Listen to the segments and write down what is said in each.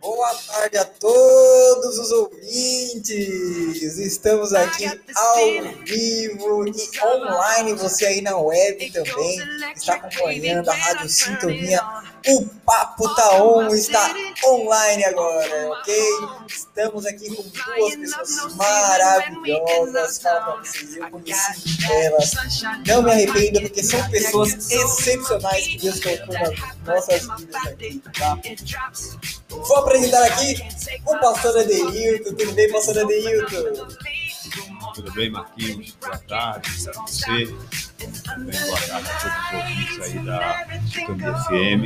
Boa tarde a todos os ouvintes! Estamos aqui ao vivo e online, você aí na web também está acompanhando a Rádio Sintonia. O Papo Tá On está online agora, ok? Estamos aqui com duas pessoas maravilhosas. Fala pra vocês, eu conheci elas. Não me arrependo, porque são pessoas excepcionais que Deus colocou nas nossas vidas aqui, tá? Vou apresentar aqui o pastor Adeilton. Tudo bem, pastor Adeilton? Tudo bem, Marquinhos? Boa tarde para você. Também boa tarde a todos os ouvintes aí da Sintonia FM.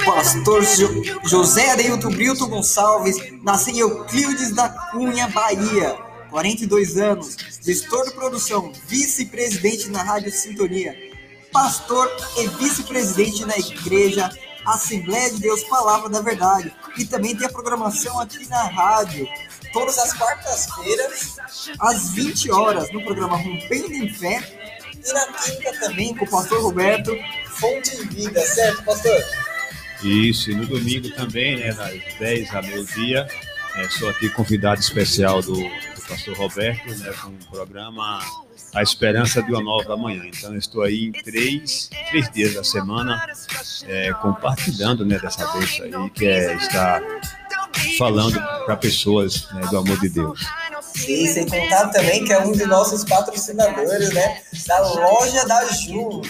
O pastor jo José Adeilton Brilton Gonçalves nasceu em Euclides da Cunha, Bahia. 42 anos, gestor de produção, vice-presidente na Rádio Sintonia, pastor e vice-presidente na Igreja Assembleia de Deus Palavra da Verdade. E também tem a programação aqui na rádio, todas as quartas-feiras, às 20 horas, no programa Rompendo em Fé. E na quinta também com o pastor Roberto, Fonte de Vida, certo, pastor? Isso, e no domingo também, né, das 10 a meio-dia, é, sou aqui convidado especial do, do pastor Roberto, né, com o programa A Esperança de uma Nova Manhã. Então, eu estou aí em três, três dias da semana é, compartilhando né, dessa bênção aí, que é estar falando para pessoas né, do amor de Deus. E sem contar também que é um de nossos patrocinadores, né? Da loja da Ju,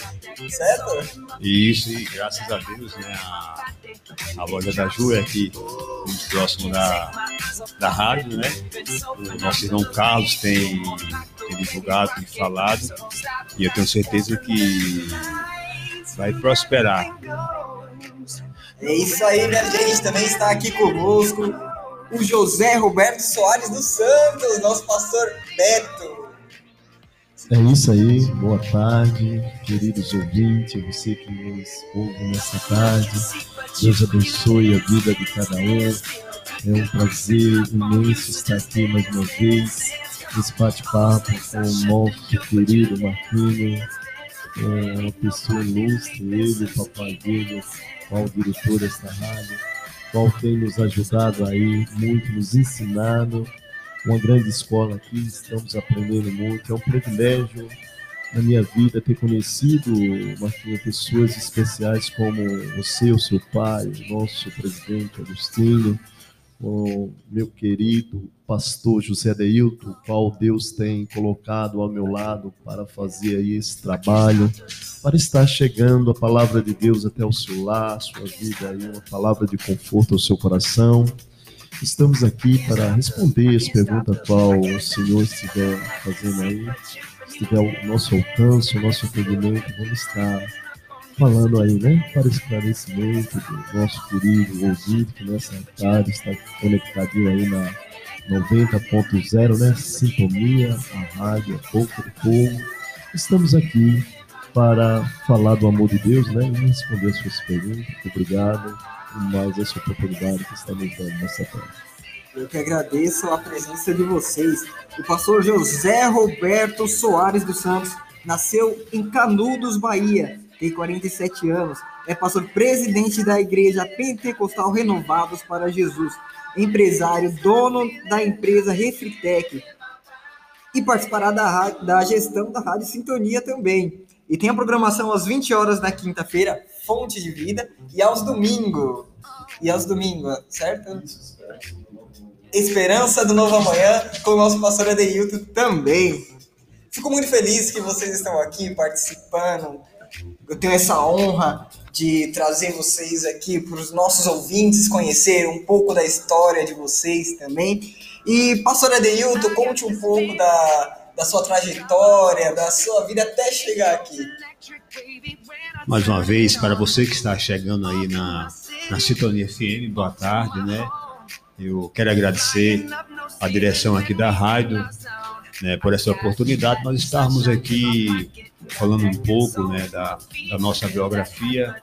certo? Isso, e graças a Deus, né? A, a loja da Ju é aqui muito próximo da, da rádio, né? O nosso irmão Carlos tem, tem divulgado, tem falado, e eu tenho certeza que vai prosperar. É isso aí, minha gente. Também está aqui conosco o José Roberto Soares dos Santos, nosso pastor Beto. É isso aí, boa tarde, queridos ouvintes, você que nos ouve nessa tarde. Deus abençoe a vida de cada um. É um prazer imenso estar aqui mais uma vez, nesse bate-papo com o nosso querido Marquinho, é uma pessoa ilustre, ele, o papai dele, qual diretor desta rádio, qual tem nos ajudado aí muito, nos ensinado. Uma grande escola aqui, estamos aprendendo muito. É um privilégio na minha vida ter conhecido, Marquinhos, pessoas especiais como você, o seu pai, o nosso presidente Agostinho, o meu querido pastor José Deilton, qual Deus tem colocado ao meu lado para fazer aí esse trabalho, para estar chegando a palavra de Deus até o seu lar, sua vida aí, uma palavra de conforto ao seu coração. Estamos aqui para responder as perguntas qual o Senhor estiver fazendo aí, estiver ao nosso alcance, o nosso entendimento, vamos estar falando aí, né, para esclarecimento do nosso querido ouvinte que nessa tarde está conectadinho aí na 90.0, né, Sintonia, a rádio, a boca do povo. Estamos aqui para falar do amor de Deus, né, e responder as suas perguntas. Obrigado mais essa oportunidade que está nos dando nessa tarde. Eu que agradeço a presença de vocês. O pastor José Roberto Soares dos Santos nasceu em Canudos, Bahia tem 47 anos, é pastor presidente da Igreja Pentecostal Renovados para Jesus, empresário, dono da empresa Refritec e participará da, da gestão da Rádio Sintonia também. E tem a programação às 20 horas na quinta-feira, Fonte de Vida, e aos domingos. E aos domingos, certo? Esperança do Novo Amanhã, com o nosso pastor Adeilton também. Fico muito feliz que vocês estão aqui participando, eu tenho essa honra de trazer vocês aqui para os nossos ouvintes conhecer um pouco da história de vocês também. E, pastor Adeilton, conte um pouco da, da sua trajetória, da sua vida até chegar aqui. Mais uma vez, para você que está chegando aí na, na Sintonia FM, boa tarde, né? Eu quero agradecer a direção aqui da rádio né, por essa oportunidade, nós estarmos aqui falando um pouco né, da, da nossa biografia,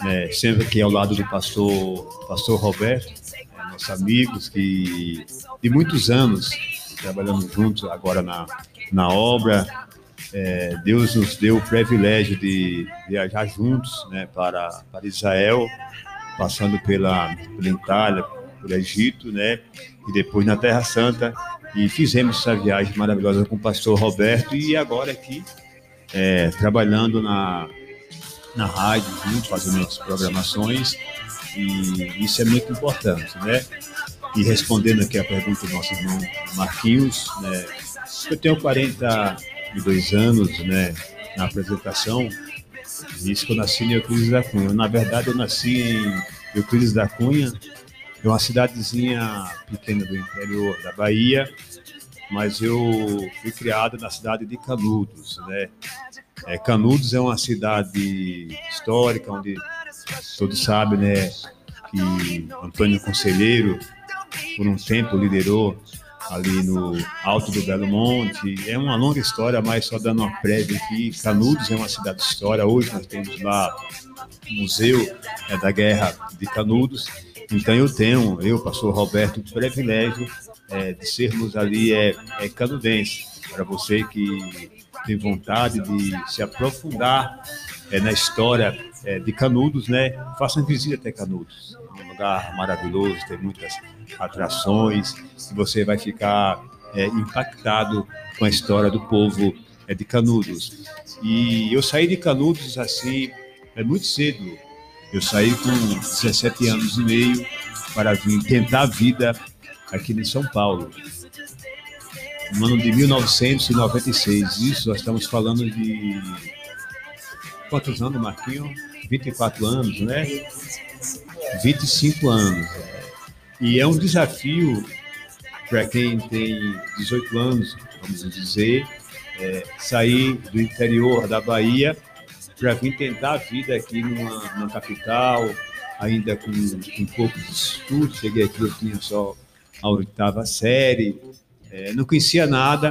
né, sempre aqui ao lado do pastor, pastor Roberto, né, nossos amigos que de muitos anos trabalhamos juntos agora na, na obra, é, Deus nos deu o privilégio de viajar juntos né, para, para Israel, passando pela, pela Itália, pelo Egito, né, e depois na Terra Santa. E fizemos essa viagem maravilhosa com o pastor Roberto e agora aqui é, trabalhando na, na rádio, junto, fazendo as programações. E isso é muito importante, né? E respondendo aqui a pergunta do nosso irmão Marquinhos, né? Eu tenho 42 anos, né? Na apresentação, disse que eu nasci em Euclides da Cunha. Na verdade, eu nasci em Euclides da Cunha, é uma cidadezinha pequena do interior da Bahia, mas eu fui criado na cidade de Canudos, né? É, Canudos é uma cidade histórica onde todos sabem, né, que Antônio Conselheiro por um tempo liderou ali no Alto do Belo Monte. É uma longa história, mas só dando uma prévia aqui. Canudos é uma cidade de história. Hoje nós temos lá o Museu é, da Guerra de Canudos. Então eu tenho, eu, pastor Roberto, o privilégio é, de sermos ali é, é canudense. Para você que tem vontade de se aprofundar é, na história é, de Canudos, né? Façam visita até Canudos. É um lugar maravilhoso, tem muitas atrações você vai ficar é, impactado com a história do povo é, de Canudos. E eu saí de Canudos assim, é muito cedo. Eu saí com 17 anos e meio para vir tentar a vida aqui em São Paulo. No ano de 1996. Isso, nós estamos falando de. Quantos anos, Marquinho? 24 anos, né? 25 anos. E é um desafio para quem tem 18 anos, vamos dizer, é, sair do interior da Bahia para vir tentar a vida aqui numa, numa capital, ainda com, com poucos estudos. Cheguei aqui, eu tinha só a oitava série, é, não conhecia nada,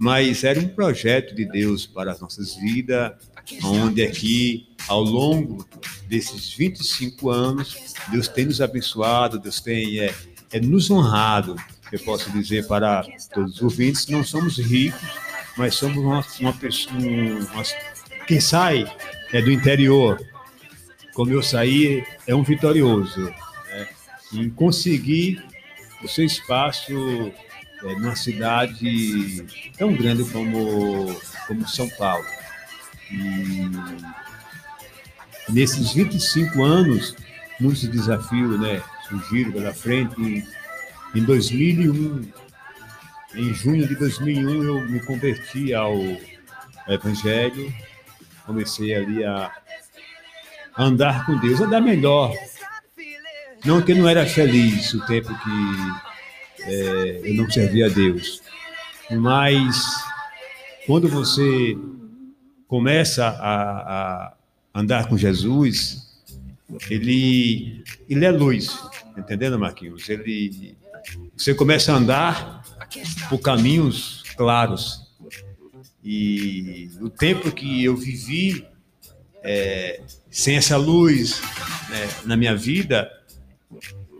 mas era um projeto de Deus para as nossas vidas, onde aqui, ao longo desses 25 anos, Deus tem nos abençoado, Deus tem é, é nos honrado. Eu posso dizer para todos os ouvintes, não somos ricos, mas somos uma, uma pessoa, uma, quem sai é do interior, como eu saí, é um vitorioso. Né? Em conseguir o seu espaço é, numa cidade tão grande como, como São Paulo. E nesses 25 anos, muitos desafios né, surgiram pela frente. Em, em 2001, em junho de 2001, eu me converti ao Evangelho, comecei ali a andar com Deus, andar melhor. Não que eu não era feliz o tempo que é, eu não servia a Deus, mas quando você começa a, a andar com Jesus, ele, ele é luz, entendendo, Marquinhos? Ele, você começa a andar por caminhos claros. E o tempo que eu vivi é, sem essa luz né, na minha vida,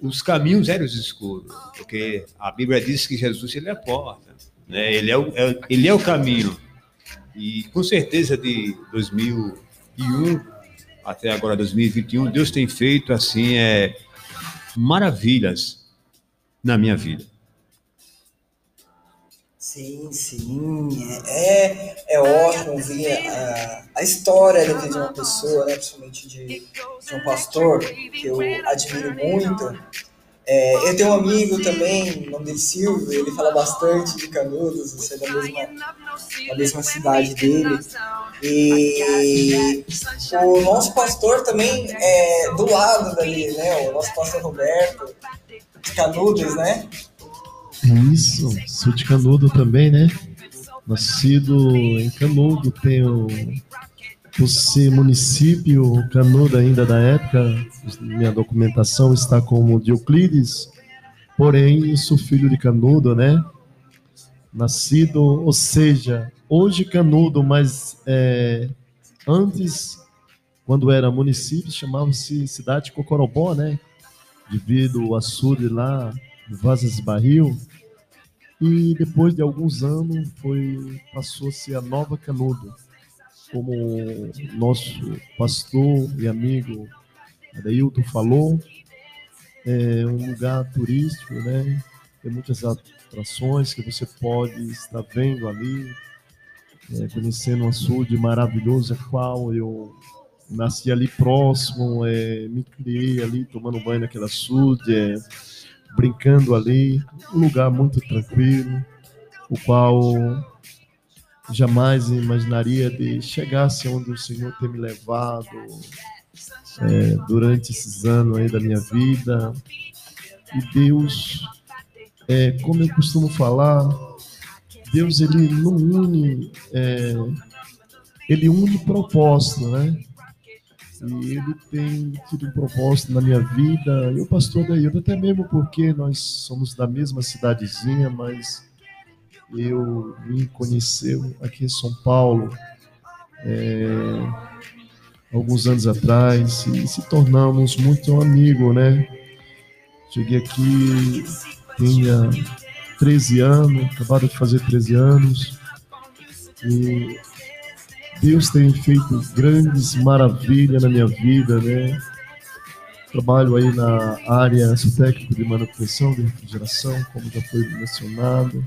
os caminhos eram escuros, porque a Bíblia diz que Jesus ele é a porta, né? ele, é o, é, ele é o caminho. E com certeza de 2001 até agora 2021, Deus tem feito assim é, maravilhas na minha vida. Sim, sim. É, é, é ótimo ver a, a história de uma pessoa, né, principalmente de, de um pastor, que eu admiro muito. É, eu tenho um amigo também, o nome dele Silvio, ele fala bastante de Canudos, você é da mesma, da mesma cidade dele. E o nosso pastor também é do lado dali, né? O nosso pastor Roberto, de Canudos, né? Isso, sou de Canudo também, né? Nascido em Canudo, tenho ser município, Canudo ainda da época, minha documentação está como de Euclides, porém sou filho de Canudo, né? Nascido, ou seja, hoje Canudo, mas é, antes, quando era município, chamava-se cidade de Cocorobó, né? Devido ao açude lá, Vazas Barril, E depois de alguns anos foi passou a ser a Nova Canudo, como nosso pastor e amigo Adailton falou, é um lugar turístico, né? Tem muitas atrações que você pode estar vendo ali, é, conhecendo um açude maravilhoso, a qual eu nasci ali próximo, é, me criei ali tomando banho naquela açude, é, brincando ali, um lugar muito tranquilo, o qual jamais imaginaria de chegasse onde o Senhor tem me levado é, durante esses anos aí da minha vida. E Deus, é, como eu costumo falar, Deus ele não une, é, ele une propósito, né? E ele tem tido um propósito na minha vida. E o pastor Daíldo, até mesmo porque nós somos da mesma cidadezinha, mas eu me conheceu aqui em São Paulo é, alguns anos atrás e se tornamos muito amigos, né? Cheguei aqui, tinha 13 anos, acabado de fazer 13 anos, e Deus tem feito grandes maravilhas na minha vida, né? Trabalho aí na área, sou técnico de manutenção de refrigeração, como já foi mencionado.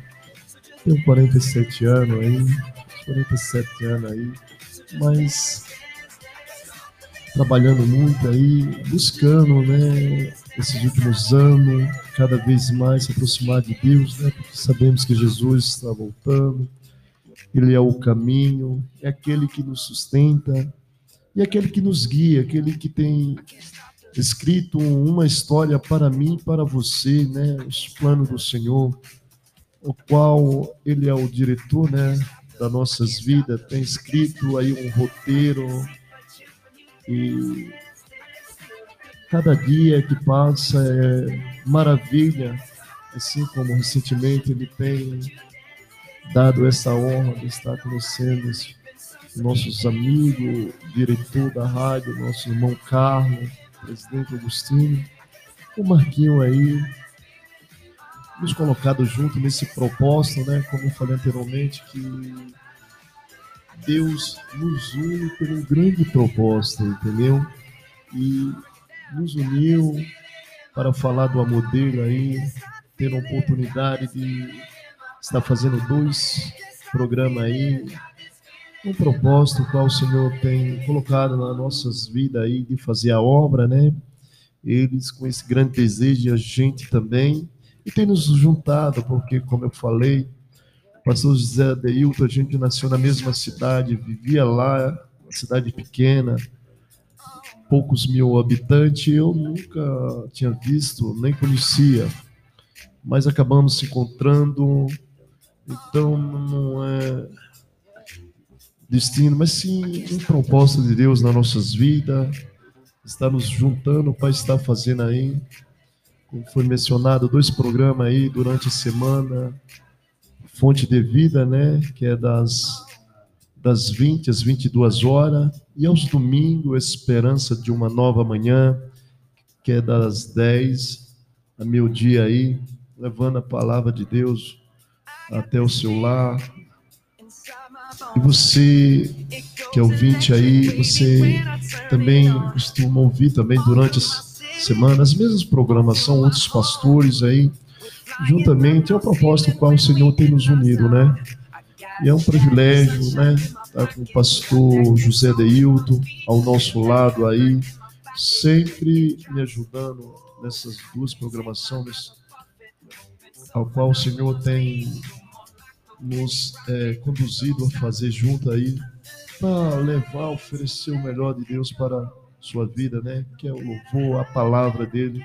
Tenho 47 anos aí, 47 anos aí, mas trabalhando muito aí, buscando, né, esses últimos anos, cada vez mais se aproximar de Deus, né, porque sabemos que Jesus está voltando ele é o caminho, é aquele que nos sustenta e é aquele que nos guia, aquele que tem escrito uma história para mim e para você, né? Os planos do Senhor, o qual ele é o diretor, né? Das nossas vidas, tem escrito aí um roteiro e cada dia que passa é maravilha, assim como recentemente ele tem dado essa honra de estar conhecendo nossos amigos, diretor da rádio, nosso irmão Carlos, presidente Agostinho, o Marquinho aí, nos colocado junto nesse propósito, né? Como eu falei anteriormente, que Deus nos une por um grande propósito, entendeu? E nos uniu para falar do amor dele aí, ter a oportunidade de está fazendo dois programas aí, um propósito qual o Senhor tem colocado nas nossas vidas aí de fazer a obra, né? Eles com esse grande desejo a gente também, e tem nos juntado, porque, como eu falei, o pastor José Adeilton, a gente nasceu na mesma cidade, vivia lá, uma cidade pequena, poucos mil habitantes, eu nunca tinha visto, nem conhecia, mas acabamos se encontrando então não é destino, mas sim um propósito de Deus nas nossas vidas, está nos juntando para estar fazendo aí, como foi mencionado, dois programas aí durante a semana, Fonte de Vida, né, que é das das 20 às 22 horas, e aos domingos, Esperança de uma Nova Manhã, que é das 10 a meio-dia aí, levando a palavra de Deus até o seu lar. E você, que é ouvinte aí, você também costuma ouvir também durante as semanas, as mesmas programação, outros pastores aí, juntamente, é o propósito qual o Senhor tem nos unido, né? E é um privilégio, né? Estar com o pastor José Deilton ao nosso lado aí, sempre me ajudando nessas duas programações, ao qual o Senhor tem nos é, conduzido a fazer junto aí, para levar, oferecer o melhor de Deus para sua vida, né? Que é o louvor, a palavra dele,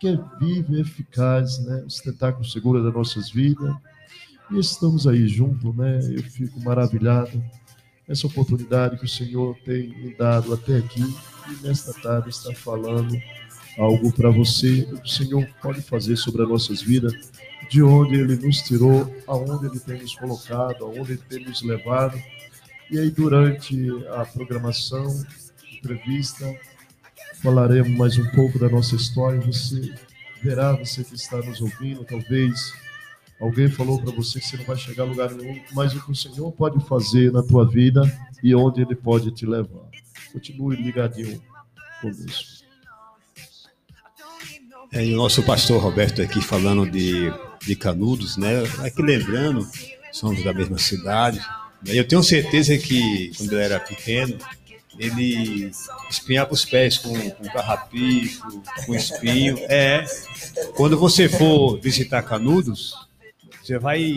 que é vivo e eficaz, né? O espetáculo seguro das nossas vidas. E estamos aí juntos, né? Eu fico maravilhado essa oportunidade que o Senhor tem me dado até aqui e nesta tarde está falando algo para você, o Senhor pode fazer sobre as nossas vidas de onde ele nos tirou, aonde ele tem nos colocado, aonde ele tem nos levado. E aí, durante a programação, entrevista, falaremos mais um pouco da nossa história. Você verá, você que está nos ouvindo, talvez Alguém falou para você que você não vai chegar a lugar nenhum, mas o que o Senhor pode fazer na tua vida e onde Ele pode te levar. Continue ligadinho conosco. É, e o nosso pastor Roberto aqui falando de, de Canudos, né? Aqui lembrando, somos da mesma cidade. Eu tenho certeza que quando eu era pequeno, ele espinhava os pés com, com carrapicho, com espinho. É, quando você for visitar Canudos, você vai,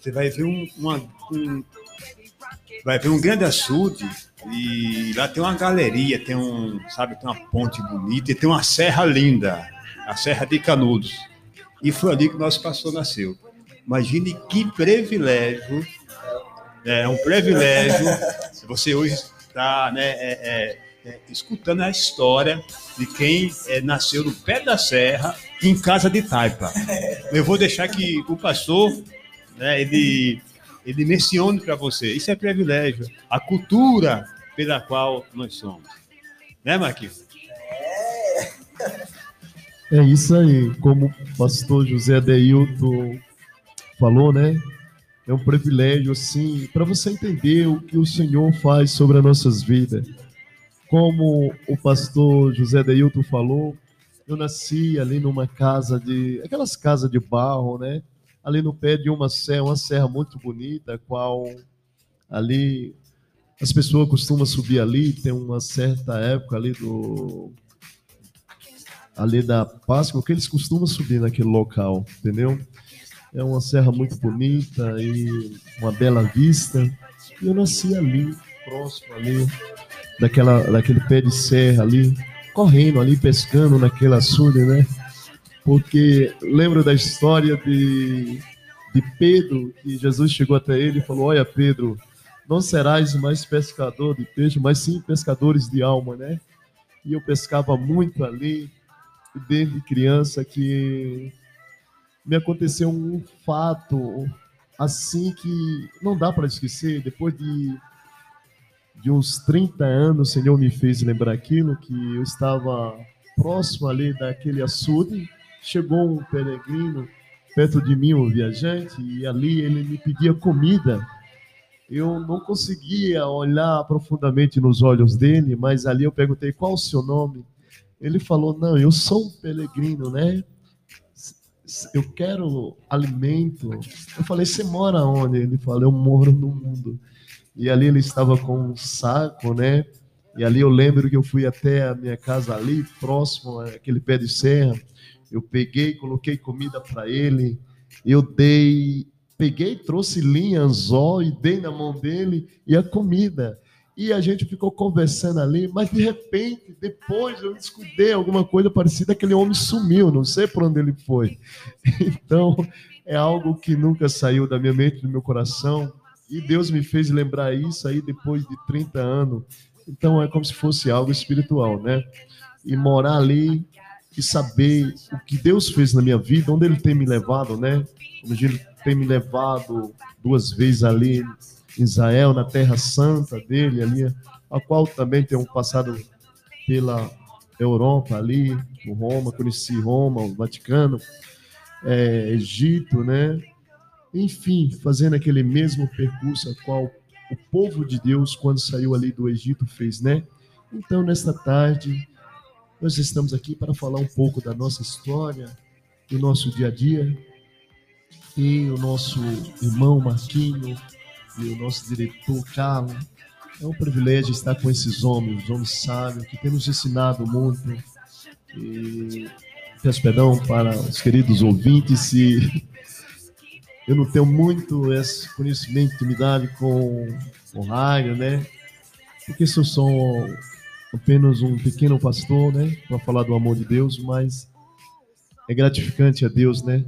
você vai ver um, uma, um, vai ver um grande açude e lá tem uma galeria, tem um, sabe, tem uma ponte bonita e tem uma serra linda, a Serra de Canudos. E foi ali que nosso pastor nasceu. Imagine que privilégio, é um privilégio você hoje está né, é, é, é, escutando a história de quem é, nasceu no pé da serra, em casa de taipa. Eu vou deixar que o pastor, né, ele, ele mencione para você. Isso é privilégio. A cultura pela qual nós somos. Né, Marquinhos? É isso aí. Como o pastor José Deilton falou, né? É um privilégio, assim, para você entender o que o Senhor faz sobre as nossas vidas. Como o pastor José Deilton falou, eu nasci ali numa casa de. aquelas casas de barro, né? Ali no pé de uma serra, uma serra muito bonita, qual ali as pessoas costumam subir ali, tem uma certa época ali do. ali da Páscoa, que eles costumam subir naquele local, entendeu? É uma serra muito bonita e uma bela vista. E eu nasci ali, próximo ali, daquela, daquele pé de serra ali, correndo ali, pescando naquele açude, né? Porque lembro da história de, de Pedro, que Jesus chegou até ele e falou: Olha, Pedro, não serás mais pescador de peixe, mas sim pescadores de alma, né? E eu pescava muito ali, desde criança, que me aconteceu um fato assim que não dá para esquecer. Depois de, de uns 30 anos, o Senhor me fez lembrar aquilo, que eu estava próximo ali daquele açude, chegou um peregrino perto de mim, um viajante, e ali ele me pedia comida. Eu não conseguia olhar profundamente nos olhos dele, mas ali eu perguntei qual o seu nome. Ele falou: Não, eu sou um peregrino, né? Eu quero alimento. Eu falei, você mora onde? Ele falou, eu moro no mundo. E ali ele estava com um saco, né? E ali eu lembro que eu fui até a minha casa ali, próximo àquele pé de serra. Eu peguei, coloquei comida para ele. Eu dei, peguei, trouxe linha, anzol e dei na mão dele e a comida e a gente ficou conversando ali, mas de repente, depois eu descobri alguma coisa parecida, aquele homem sumiu, não sei por onde ele foi. Então, é algo que nunca saiu da minha mente, do meu coração, e Deus me fez lembrar isso aí depois de 30 anos. Então, é como se fosse algo espiritual, né? E morar ali e saber o que Deus fez na minha vida, onde Ele tem me levado, né? Como Ele tem me levado duas vezes ali Israel, na Terra Santa dele ali, a qual também tem um passado pela Europa ali, no Roma, conheci Roma, o Vaticano, é, Egito, né? Enfim, fazendo aquele mesmo percurso a qual o povo de Deus, quando saiu ali do Egito, fez, né? Então, nesta tarde, nós estamos aqui para falar um pouco da nossa história, do nosso dia a dia, e o nosso irmão Marquinho, e o nosso diretor Carlos. É um privilégio estar com esses homens, homens sábios, que têm nos ensinado muito. E peço perdão para os queridos ouvintes se eu não tenho muito esse conhecimento, intimidade com o raio, né? Porque se eu sou apenas um pequeno pastor, né? Para falar do amor de Deus, mas é gratificante a Deus, né?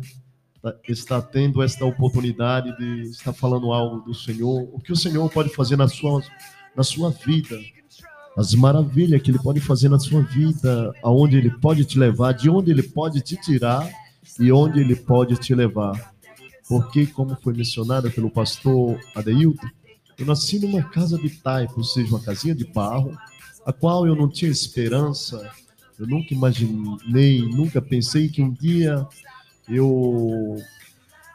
Está tendo esta oportunidade de estar falando algo do Senhor, o que o Senhor pode fazer na sua, na sua vida, as maravilhas que Ele pode fazer na sua vida, aonde Ele pode te levar, de onde Ele pode te tirar e onde Ele pode te levar. Porque, como foi mencionado pelo pastor Adeilton, eu nasci numa casa de taipa, ou seja, uma casinha de barro, a qual eu não tinha esperança, eu nunca imaginei, nunca pensei que um dia eu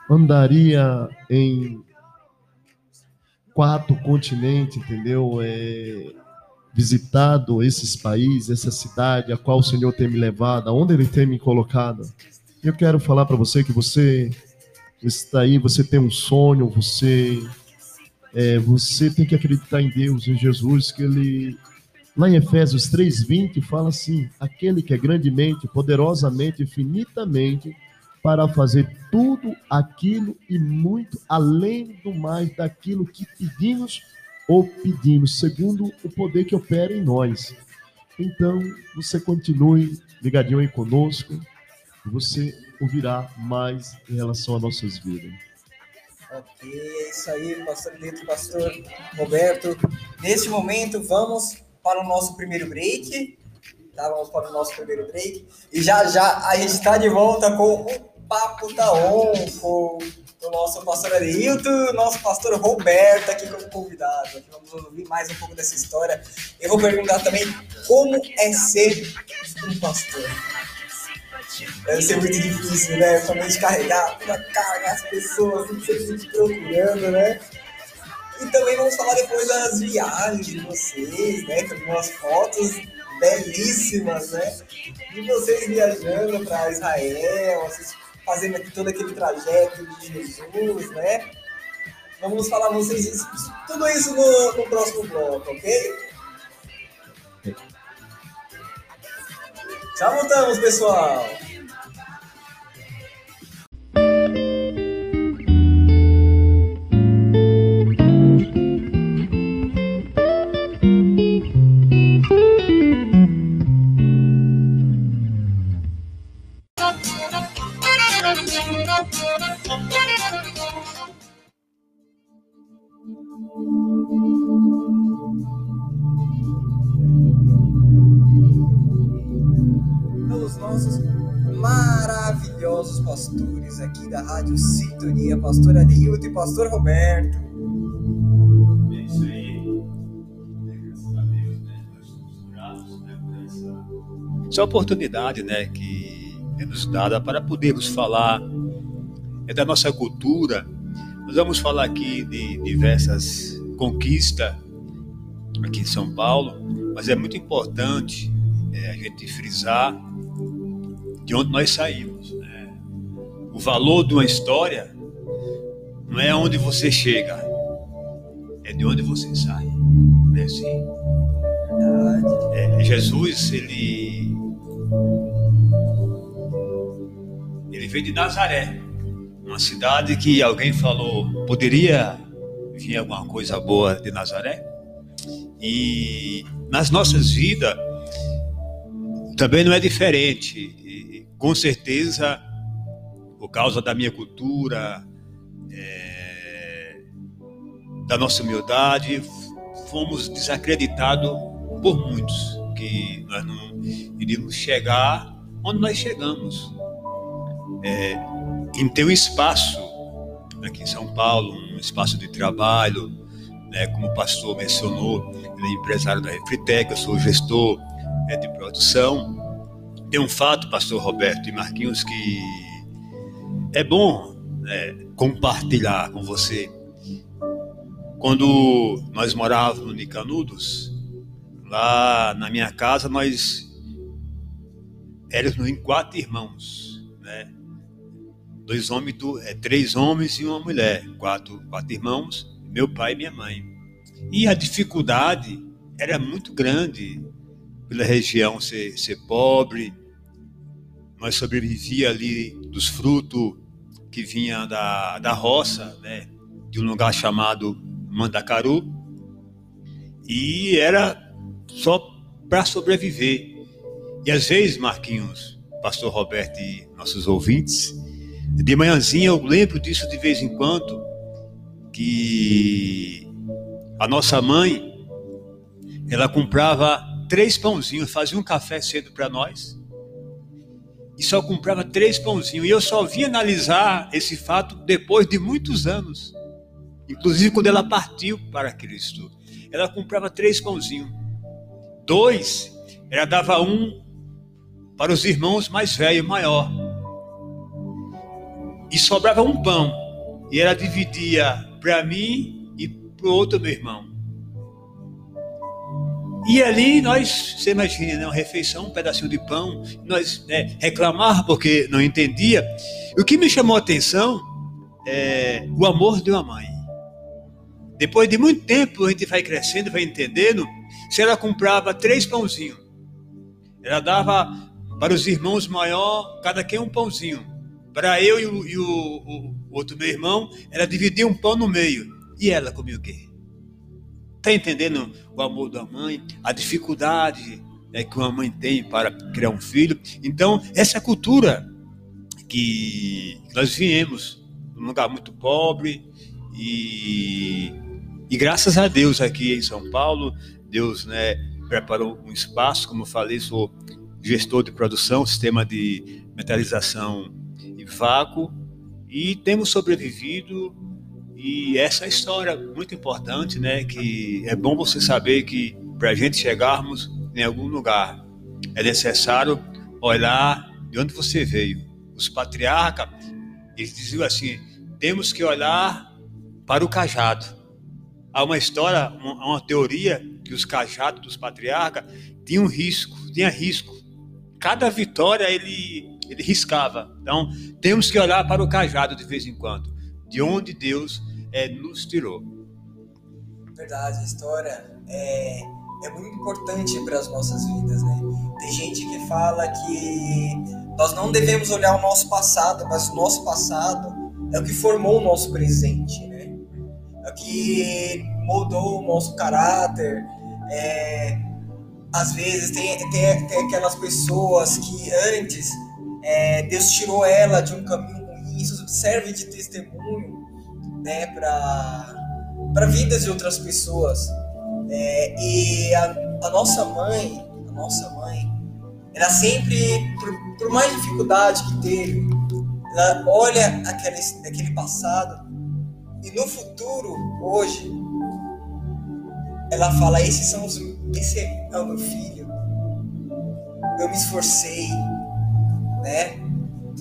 andaria em quatro continentes, entendeu? É, visitado esses países, essa cidade a qual o Senhor tem me levado, aonde Ele tem me colocado. Eu quero falar para você que você está aí, você tem um sonho, você é, você tem que acreditar em Deus, em Jesus, que Ele lá em Efésios 3:20 fala assim: aquele que é grandemente, poderosamente, infinitamente para fazer tudo aquilo e muito além do mais daquilo que pedimos ou pedimos, segundo o poder que opera em nós. Então, você continue ligadinho aí conosco, você ouvirá mais em relação às nossas vidas. Ok, é isso aí, pastor Lito, pastor Roberto. Neste momento, vamos para o nosso primeiro break. Tá, vamos para o nosso primeiro break. E já já a gente está de volta com o Papo da On, com o nosso pastor Adeilton, nosso pastor Roberto aqui como convidado. Aqui vamos ouvir mais um pouco dessa história. Eu vou perguntar também como é ser um pastor. Deve ser muito difícil, né? Somente carregar, carregar as pessoas, sempre procurando, né? E também vamos falar depois das viagens de vocês, né? Tem umas fotos belíssimas, né? De vocês viajando para Israel, fazendo aqui todo aquele trajeto de Jesus, né? Vamos falar vocês isso, tudo isso no, no próximo bloco, ok? Já voltamos, pessoal! Aqui da Rádio Sintonia, pastor Adilto e pastor Roberto. É isso aí. Né? Nós né, por essa, essa oportunidade né, que é nos dada para podermos falar é da nossa cultura. Nós vamos falar aqui de diversas conquistas aqui em São Paulo, mas é muito importante é, a gente frisar de onde nós saímos. O valor de uma história não é onde você chega, é de onde você sai. Não é assim? É, Jesus, ele. Ele veio de Nazaré, uma cidade que alguém falou, poderia vir alguma coisa boa de Nazaré? E nas nossas vidas também não é diferente. E, com certeza por causa da minha cultura, é, da nossa humildade, fomos desacreditados por muitos, que nós não iríamos chegar onde nós chegamos. É, em ter um espaço aqui em São Paulo, um espaço de trabalho, né, como o pastor mencionou, ele é empresário da Refritec, eu sou gestor é, de produção. Tem um fato, pastor Roberto e Marquinhos, que é bom é, compartilhar com você. Quando nós morávamos no Nicanudos, lá na minha casa nós éramos em quatro irmãos, né? Dois homens, é, três homens e uma mulher, quatro, quatro irmãos, meu pai e minha mãe. E a dificuldade era muito grande pela região ser, ser pobre, nós sobrevivia ali dos frutos que vinha da, da roça, né, de um lugar chamado Mandacaru, e era só para sobreviver. E às vezes, Marquinhos, Pastor Roberto e nossos ouvintes, de manhãzinha eu lembro disso de vez em quando, que a nossa mãe, ela comprava três pãozinhos, fazia um café cedo para nós, e só comprava três pãozinhos. E eu só vim analisar esse fato depois de muitos anos. Inclusive quando ela partiu para Cristo. Ela comprava três pãozinhos. Dois, ela dava um para os irmãos mais velhos, maior. e sobrava um pão. E ela dividia para mim e para o outro meu irmão. E ali nós, você imagina, né, uma refeição, um pedacinho de pão, nós né, reclamar porque não entendia. O que me chamou a atenção é o amor de uma mãe. Depois de muito tempo a gente vai crescendo, vai entendendo. Se ela comprava três pãozinhos, ela dava para os irmãos maior, cada quem um pãozinho. Para eu e, o, e o, o, outro meu irmão, ela dividia um pão no meio. E ela comia o quê? Está entendendo o amor da mãe, a dificuldade né, que uma mãe tem para criar um filho? Então, essa cultura que nós viemos, num lugar muito pobre, e, e graças a Deus aqui em São Paulo, Deus né, preparou um espaço, como eu falei, sou gestor de produção, sistema de metalização em vácuo, e temos sobrevivido. E essa história muito importante, né? Que é bom você saber que para a gente chegarmos em algum lugar é necessário olhar de onde você veio. Os patriarcas, eles diziam assim: temos que olhar para o cajado. Há uma história, uma, uma teoria que os cajados dos patriarcas tinham risco, tinha risco cada vitória ele, ele riscava. Então, temos que olhar para o cajado de vez em quando, de onde Deus é, nos tirou. Verdade, a história é, é muito importante para as nossas vidas, né? Tem gente que fala que nós não devemos olhar o nosso passado, mas o nosso passado é o que formou o nosso presente, né? É o que moldou o nosso caráter, é, às vezes tem, tem, tem aquelas pessoas que antes é, Deus tirou ela de um caminho ruim, isso serve de testemunho né, para vidas de outras pessoas. É, e a, a, nossa mãe, a nossa mãe, ela sempre, por, por mais dificuldade que teve, ela olha aquele, aquele passado e no futuro, hoje, ela fala: esses são os esse é o meu filho. Eu me esforcei, né?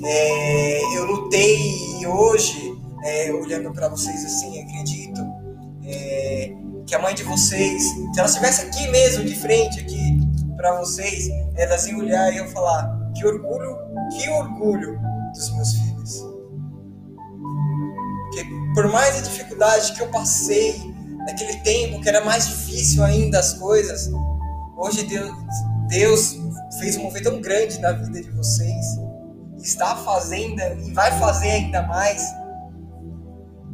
É, eu lutei e hoje, é, olhando para vocês assim, acredito é, que a mãe de vocês, se ela estivesse aqui mesmo, de frente aqui para vocês, elas iam olhar e iam falar: que orgulho, que orgulho dos meus filhos. Porque por mais a dificuldade que eu passei, naquele tempo que era mais difícil ainda as coisas, hoje Deus, Deus fez um movimento tão grande na vida de vocês, está fazendo e vai fazer ainda mais.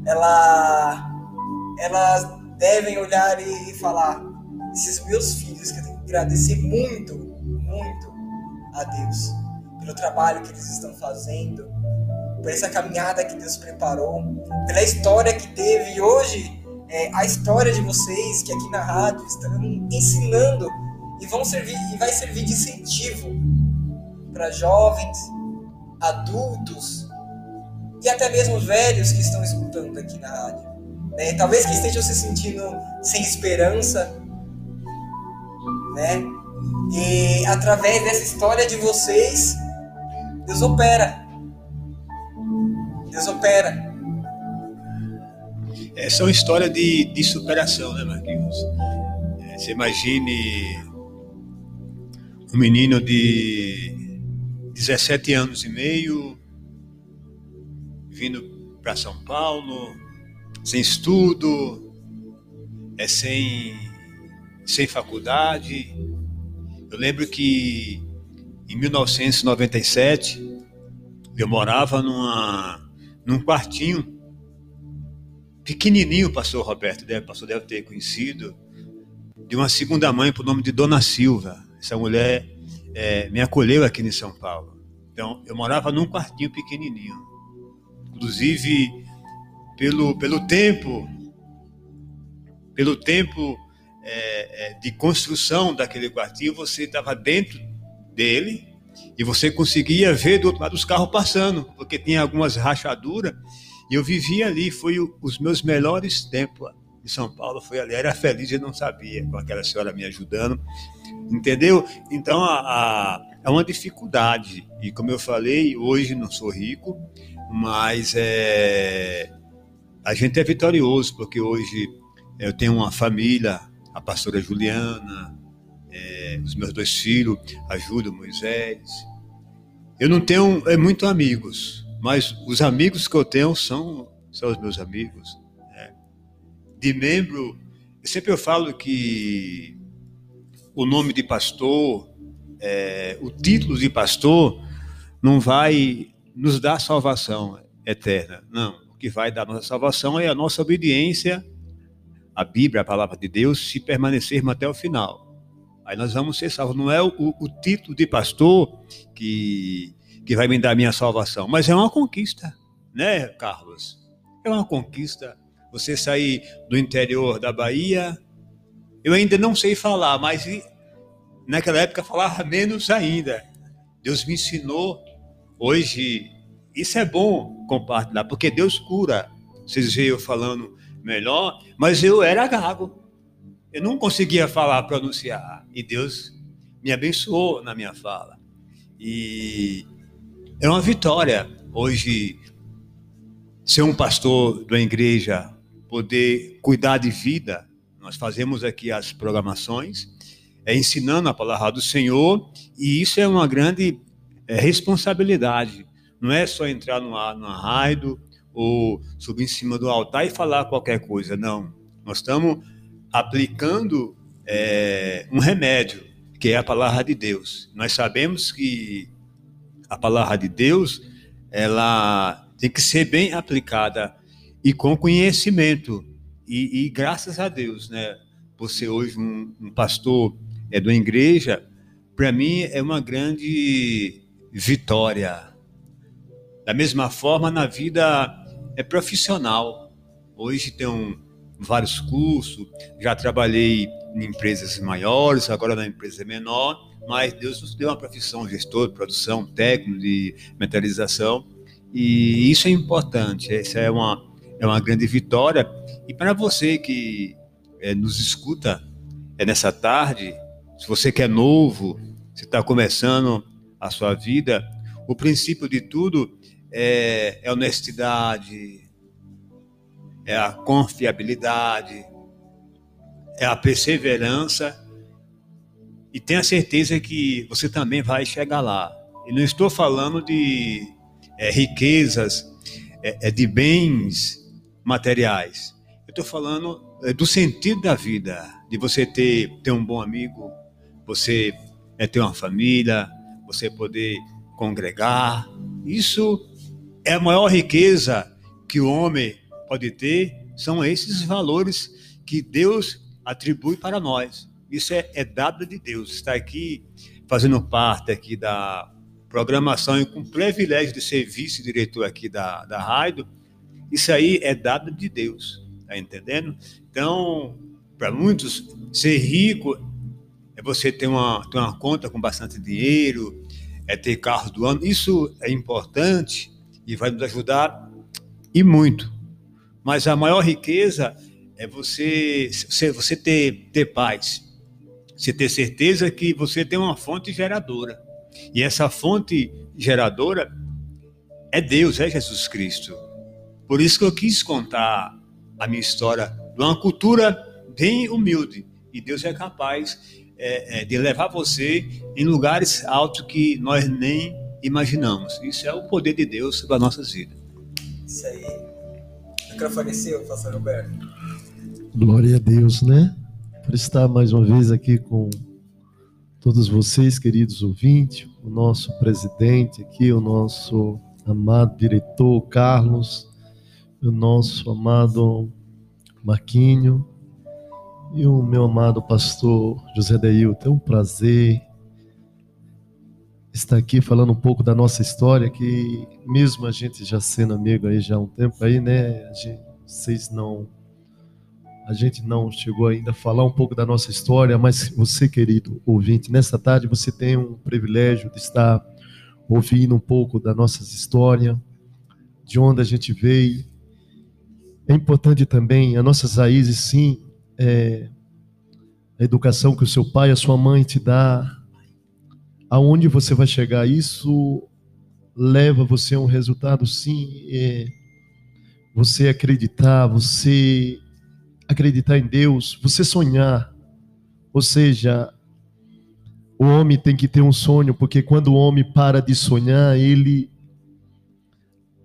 Ela, elas devem olhar e, e falar: esses meus filhos que eu tenho que agradecer muito, muito a Deus pelo trabalho que eles estão fazendo, por essa caminhada que Deus preparou, pela história que teve e hoje é, a história de vocês que aqui na rádio estão ensinando e vão servir e vai servir de incentivo para jovens, adultos e até mesmo velhos que estão escutando aqui na rádio. Né? Talvez que estejam se sentindo sem esperança, né? E através dessa história de vocês, Deus opera. Deus opera. É, são histórias de, de superação, né, Marquinhos? É, você imagine um menino de 17 anos e meio vindo para São Paulo, sem estudo, é sem, sem faculdade. Eu lembro que em 1997 eu morava numa, num quartinho pequenininho, pastor Roberto, deve, pastor deve ter conhecido, de uma segunda mãe por nome de Dona Silva. Essa mulher é, me acolheu aqui em São Paulo. Então, eu morava num quartinho pequenininho. Inclusive, pelo, pelo tempo, pelo tempo é, é, de construção daquele quartinho, você estava dentro dele e você conseguia ver do outro lado os carros passando, porque tinha algumas rachaduras e eu vivia ali, foi o, os meus melhores tempos de São Paulo, foi ali. Era feliz e não sabia, com aquela senhora me ajudando, entendeu? Então, a, a, é uma dificuldade. E como eu falei, hoje não sou rico, mas é, a gente é vitorioso, porque hoje eu tenho uma família, a pastora Juliana, é, os meus dois filhos, a Júlia, Moisés. Eu não tenho é, muito amigos, mas os amigos que eu tenho são, são os meus amigos. Né? De membro, sempre eu falo que o nome de pastor, é, o título de pastor, não vai nos dar salvação eterna. Não. O que vai dar nossa salvação é a nossa obediência à Bíblia, à palavra de Deus, se permanecermos até o final. Aí nós vamos ser salvos. Não é o, o, título de pastor que, que vai me dar minha salvação, mas é uma conquista, né, Carlos? É uma conquista. Você sair do interior da Bahia, eu ainda não sei falar, mas naquela época falava menos ainda. Deus me ensinou. Hoje, isso é bom compartilhar, porque Deus cura. Vocês veem eu falando melhor, mas eu era gago. Eu não conseguia falar, pronunciar. E Deus me abençoou na minha fala. E é uma vitória hoje ser um pastor da igreja, poder cuidar de vida. Nós fazemos aqui as programações, é ensinando a palavra do Senhor, e isso é uma grande é, responsabilidade. Não é só entrar no, raio ou subir em cima do altar e falar qualquer coisa, não. Nós estamos aplicando é, um remédio, que é a palavra de Deus. Nós sabemos que a palavra de Deus ela tem que ser bem aplicada e com conhecimento. E, e graças a Deus, né? Você hoje um, um pastor é de uma igreja, para mim é uma grande vitória. Da mesma forma na vida é profissional. Hoje tem vários cursos, já trabalhei em empresas maiores, agora na empresa menor, mas Deus nos deu uma profissão gestor produção, técnico de metalização, e isso é importante, essa é uma, é uma grande vitória. E para você que é, nos escuta é nessa tarde, se você que é novo, você está começando a sua vida, o princípio de tudo é, é honestidade, é a confiabilidade, é a perseverança e tenha certeza que você também vai chegar lá. E não estou falando de é, riquezas, é, é, de bens materiais. Eu estou falando é, do sentido da vida, de você ter, ter um bom amigo, você é, ter uma família, você poder congregar. Isso é a maior riqueza que o homem pode ter são esses valores que Deus atribui para nós. Isso é, é dado de Deus. Está aqui fazendo parte aqui da programação e com o privilégio de ser vice-diretor aqui da, da rádio, isso aí é dado de Deus, tá entendendo? Então, para muitos, ser rico você ter uma, ter uma conta com bastante dinheiro, é ter carro do ano, isso é importante e vai nos ajudar e muito. Mas a maior riqueza é você, você ter, ter paz. Você ter certeza que você tem uma fonte geradora. E essa fonte geradora é Deus, é Jesus Cristo. Por isso que eu quis contar a minha história de uma cultura bem humilde. E Deus é capaz é, é, de levar você em lugares altos que nós nem imaginamos. Isso é o poder de Deus sobre as nossas vidas. Isso aí microfone seu, pastor Roberto. Glória a Deus, né? Por estar mais uma vez aqui com todos vocês, queridos ouvintes, o nosso presidente aqui, o nosso amado diretor Carlos, o nosso amado Marquinho e o meu amado pastor José Deilton. É um prazer estar aqui falando um pouco da nossa história, que mesmo a gente já sendo amigo aí já há um tempo aí, né? Gente, vocês não a gente não chegou ainda a falar um pouco da nossa história, mas você, querido ouvinte, nessa tarde você tem um privilégio de estar ouvindo um pouco da nossa história, de onde a gente veio. É importante também, as nossas raízes, sim, é, a educação que o seu pai, a sua mãe te dá, aonde você vai chegar, isso leva você a um resultado, sim, é você acreditar, você acreditar em Deus, você sonhar. Ou seja, o homem tem que ter um sonho, porque quando o homem para de sonhar, ele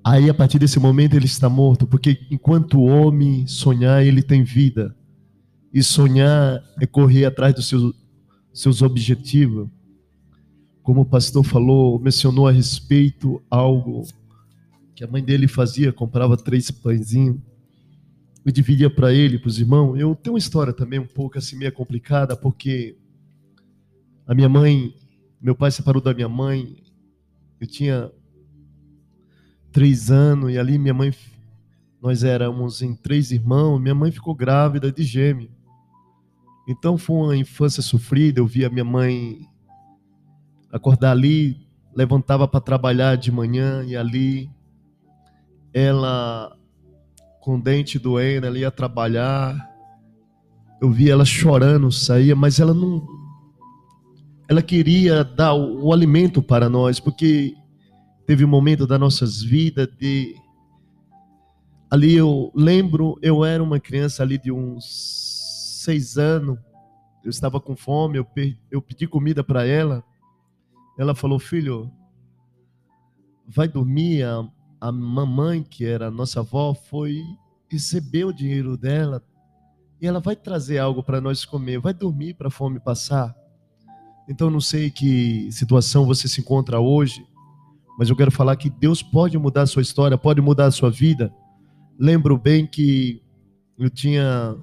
aí a partir desse momento ele está morto, porque enquanto o homem sonhar, ele tem vida. E sonhar é correr atrás dos seus, seus objetivos. Como o pastor falou, mencionou a respeito algo que a mãe dele fazia, comprava três pãezinhos e dividia para ele, para os irmãos. Eu tenho uma história também um pouco assim meio complicada, porque a minha mãe, meu pai separou da minha mãe, eu tinha três anos e ali minha mãe, nós éramos em três irmãos, minha mãe ficou grávida de gêmeo. Então foi uma infância sofrida, eu via minha mãe acordar ali, levantava para trabalhar de manhã e ali ela com dente doendo, ela ia trabalhar. Eu via ela chorando, saía, mas ela não ela queria dar o, o alimento para nós, porque teve um momento das nossas vidas de ali eu lembro, eu era uma criança ali de uns seis anos, eu estava com fome, eu, eu pedi comida para ela, ela falou, filho, vai dormir. A, a mamãe, que era nossa avó, foi receber o dinheiro dela e ela vai trazer algo para nós comer. Vai dormir para a fome passar. Então, não sei que situação você se encontra hoje, mas eu quero falar que Deus pode mudar a sua história, pode mudar a sua vida. Lembro bem que eu tinha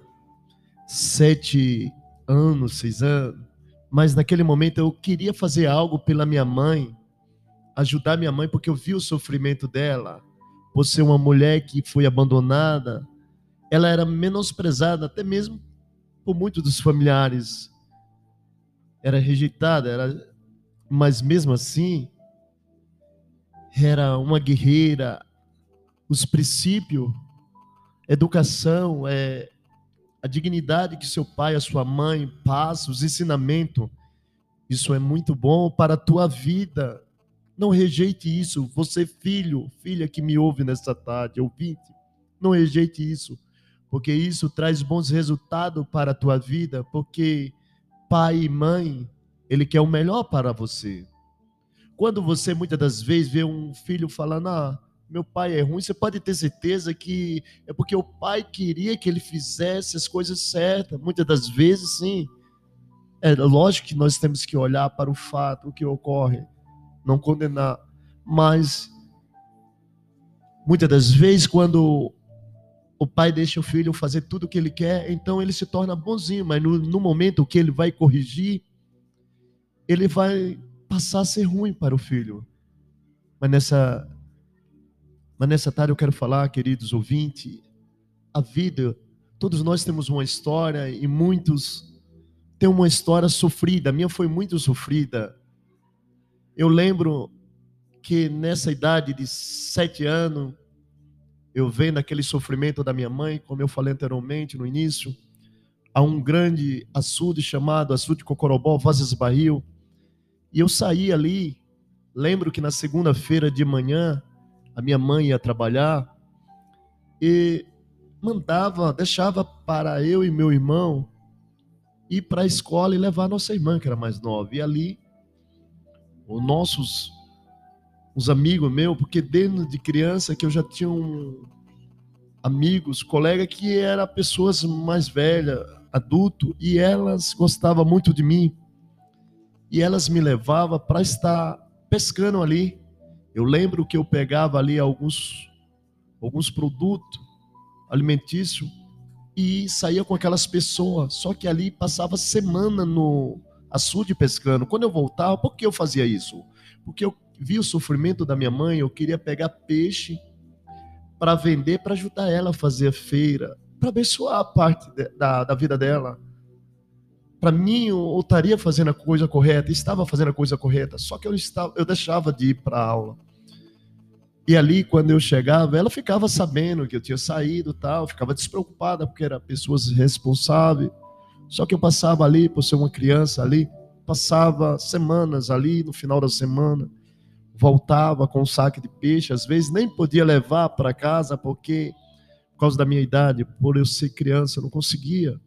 sete anos, seis anos, mas naquele momento eu queria fazer algo pela minha mãe, ajudar minha mãe, porque eu vi o sofrimento dela, por ser uma mulher que foi abandonada, ela era menosprezada, até mesmo por muitos dos familiares. Era rejeitada, era, mas mesmo assim, era uma guerreira. Os princípios, educação, é, a dignidade que seu pai, a sua mãe passa, os ensinamentos. Isso é muito bom para a tua vida. Não rejeite isso. Você, filho, filha que me ouve nesta tarde, ouvinte, não rejeite isso, porque isso traz bons resultados para a tua vida, porque pai e mãe, ele quer o melhor para você. Quando você muitas das vezes vê um filho falando, ah, meu pai é ruim, você pode ter certeza que é porque o pai queria que ele fizesse as coisas certas. Muitas das vezes, sim. É lógico que nós temos que olhar para o fato, o que ocorre, não condenar. Mas, muitas das vezes, quando o pai deixa o filho fazer tudo o que ele quer, então ele se torna bonzinho, mas no, no momento que ele vai corrigir, ele vai passar a ser ruim para o filho. Mas nessa mas nessa tarde eu quero falar, queridos ouvintes, a vida, todos nós temos uma história e muitos têm uma história sofrida. A minha foi muito sofrida. Eu lembro que nessa idade de sete anos, eu vendo aquele sofrimento da minha mãe, como eu falei anteriormente no início, a um grande açude chamado açude Cocorobó, Vozes Barril, e eu saí ali, lembro que na segunda-feira de manhã, a minha mãe ia trabalhar e mandava, deixava para eu e meu irmão ir para a escola e levar a nossa irmã, que era mais nova. E ali, os nossos os amigos meus, porque dentro de criança que eu já tinha um, amigos, colegas que eram pessoas mais velhas, adulto, e elas gostavam muito de mim. E elas me levavam para estar pescando ali. Eu lembro que eu pegava ali alguns, alguns produtos alimentícios e saía com aquelas pessoas. Só que ali passava semana no açude pescando. Quando eu voltava, por que eu fazia isso? Porque eu vi o sofrimento da minha mãe, eu queria pegar peixe para vender, para ajudar ela a fazer a feira, para abençoar a parte de, da, da vida dela. Para mim, eu estaria fazendo a coisa correta, estava fazendo a coisa correta, só que eu, estava, eu deixava de ir para aula. E ali, quando eu chegava, ela ficava sabendo que eu tinha saído tal, ficava despreocupada, porque era pessoas responsáveis. Só que eu passava ali, por ser uma criança ali, passava semanas ali, no final da semana, voltava com um saco de peixe, às vezes nem podia levar para casa porque por causa da minha idade, por eu ser criança, eu não conseguia.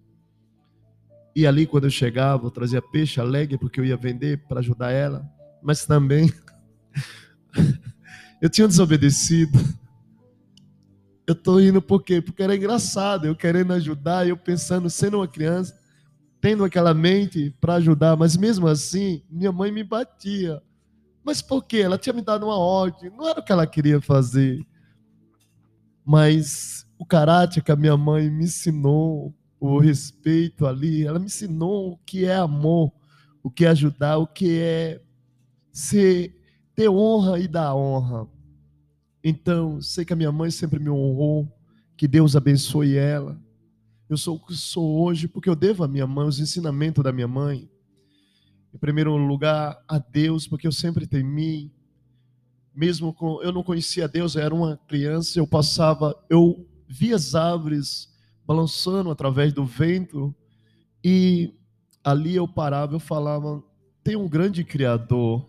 E ali quando eu chegava, eu trazia peixe alegre porque eu ia vender para ajudar ela, mas também eu tinha desobedecido. Eu tô indo por quê? Porque era engraçado, eu querendo ajudar, eu pensando, sendo uma criança, tendo aquela mente para ajudar, mas mesmo assim, minha mãe me batia. Mas por quê? Ela tinha me dado uma ordem, não era o que ela queria fazer. Mas o caráter que a minha mãe me ensinou, o respeito ali, ela me ensinou o que é amor, o que é ajudar, o que é ser, ter honra e dar honra. Então, sei que a minha mãe sempre me honrou, que Deus abençoe ela. Eu sou o que sou hoje porque eu devo à minha mãe, os ensinamentos da minha mãe. Em primeiro lugar, a Deus, porque eu sempre temi. Mesmo com eu não conhecia Deus, eu era uma criança, eu passava, eu via as árvores balançando através do vento e ali eu parava, eu falava: tem um grande Criador,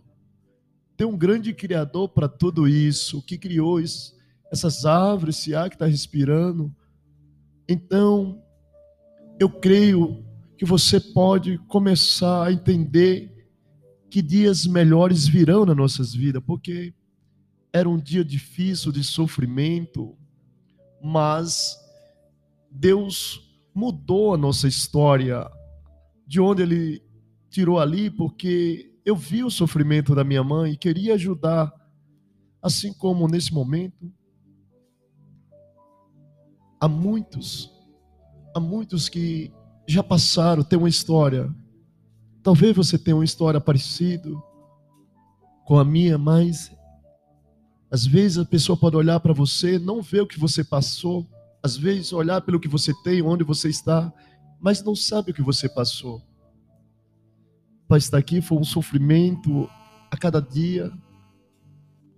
tem um grande Criador para tudo isso, que criou isso, essas árvores, esse ar que está respirando. Então, eu creio que você pode começar a entender que dias melhores virão nas nossas vidas, porque era um dia difícil de sofrimento, mas Deus mudou a nossa história de onde Ele tirou ali, porque eu vi o sofrimento da minha mãe e queria ajudar, assim como nesse momento, há muitos, há muitos que já passaram, tem uma história. Talvez você tenha uma história parecida com a minha, mas às vezes a pessoa pode olhar para você, não ver o que você passou, às vezes olhar pelo que você tem, onde você está, mas não sabe o que você passou. Para estar aqui foi um sofrimento a cada dia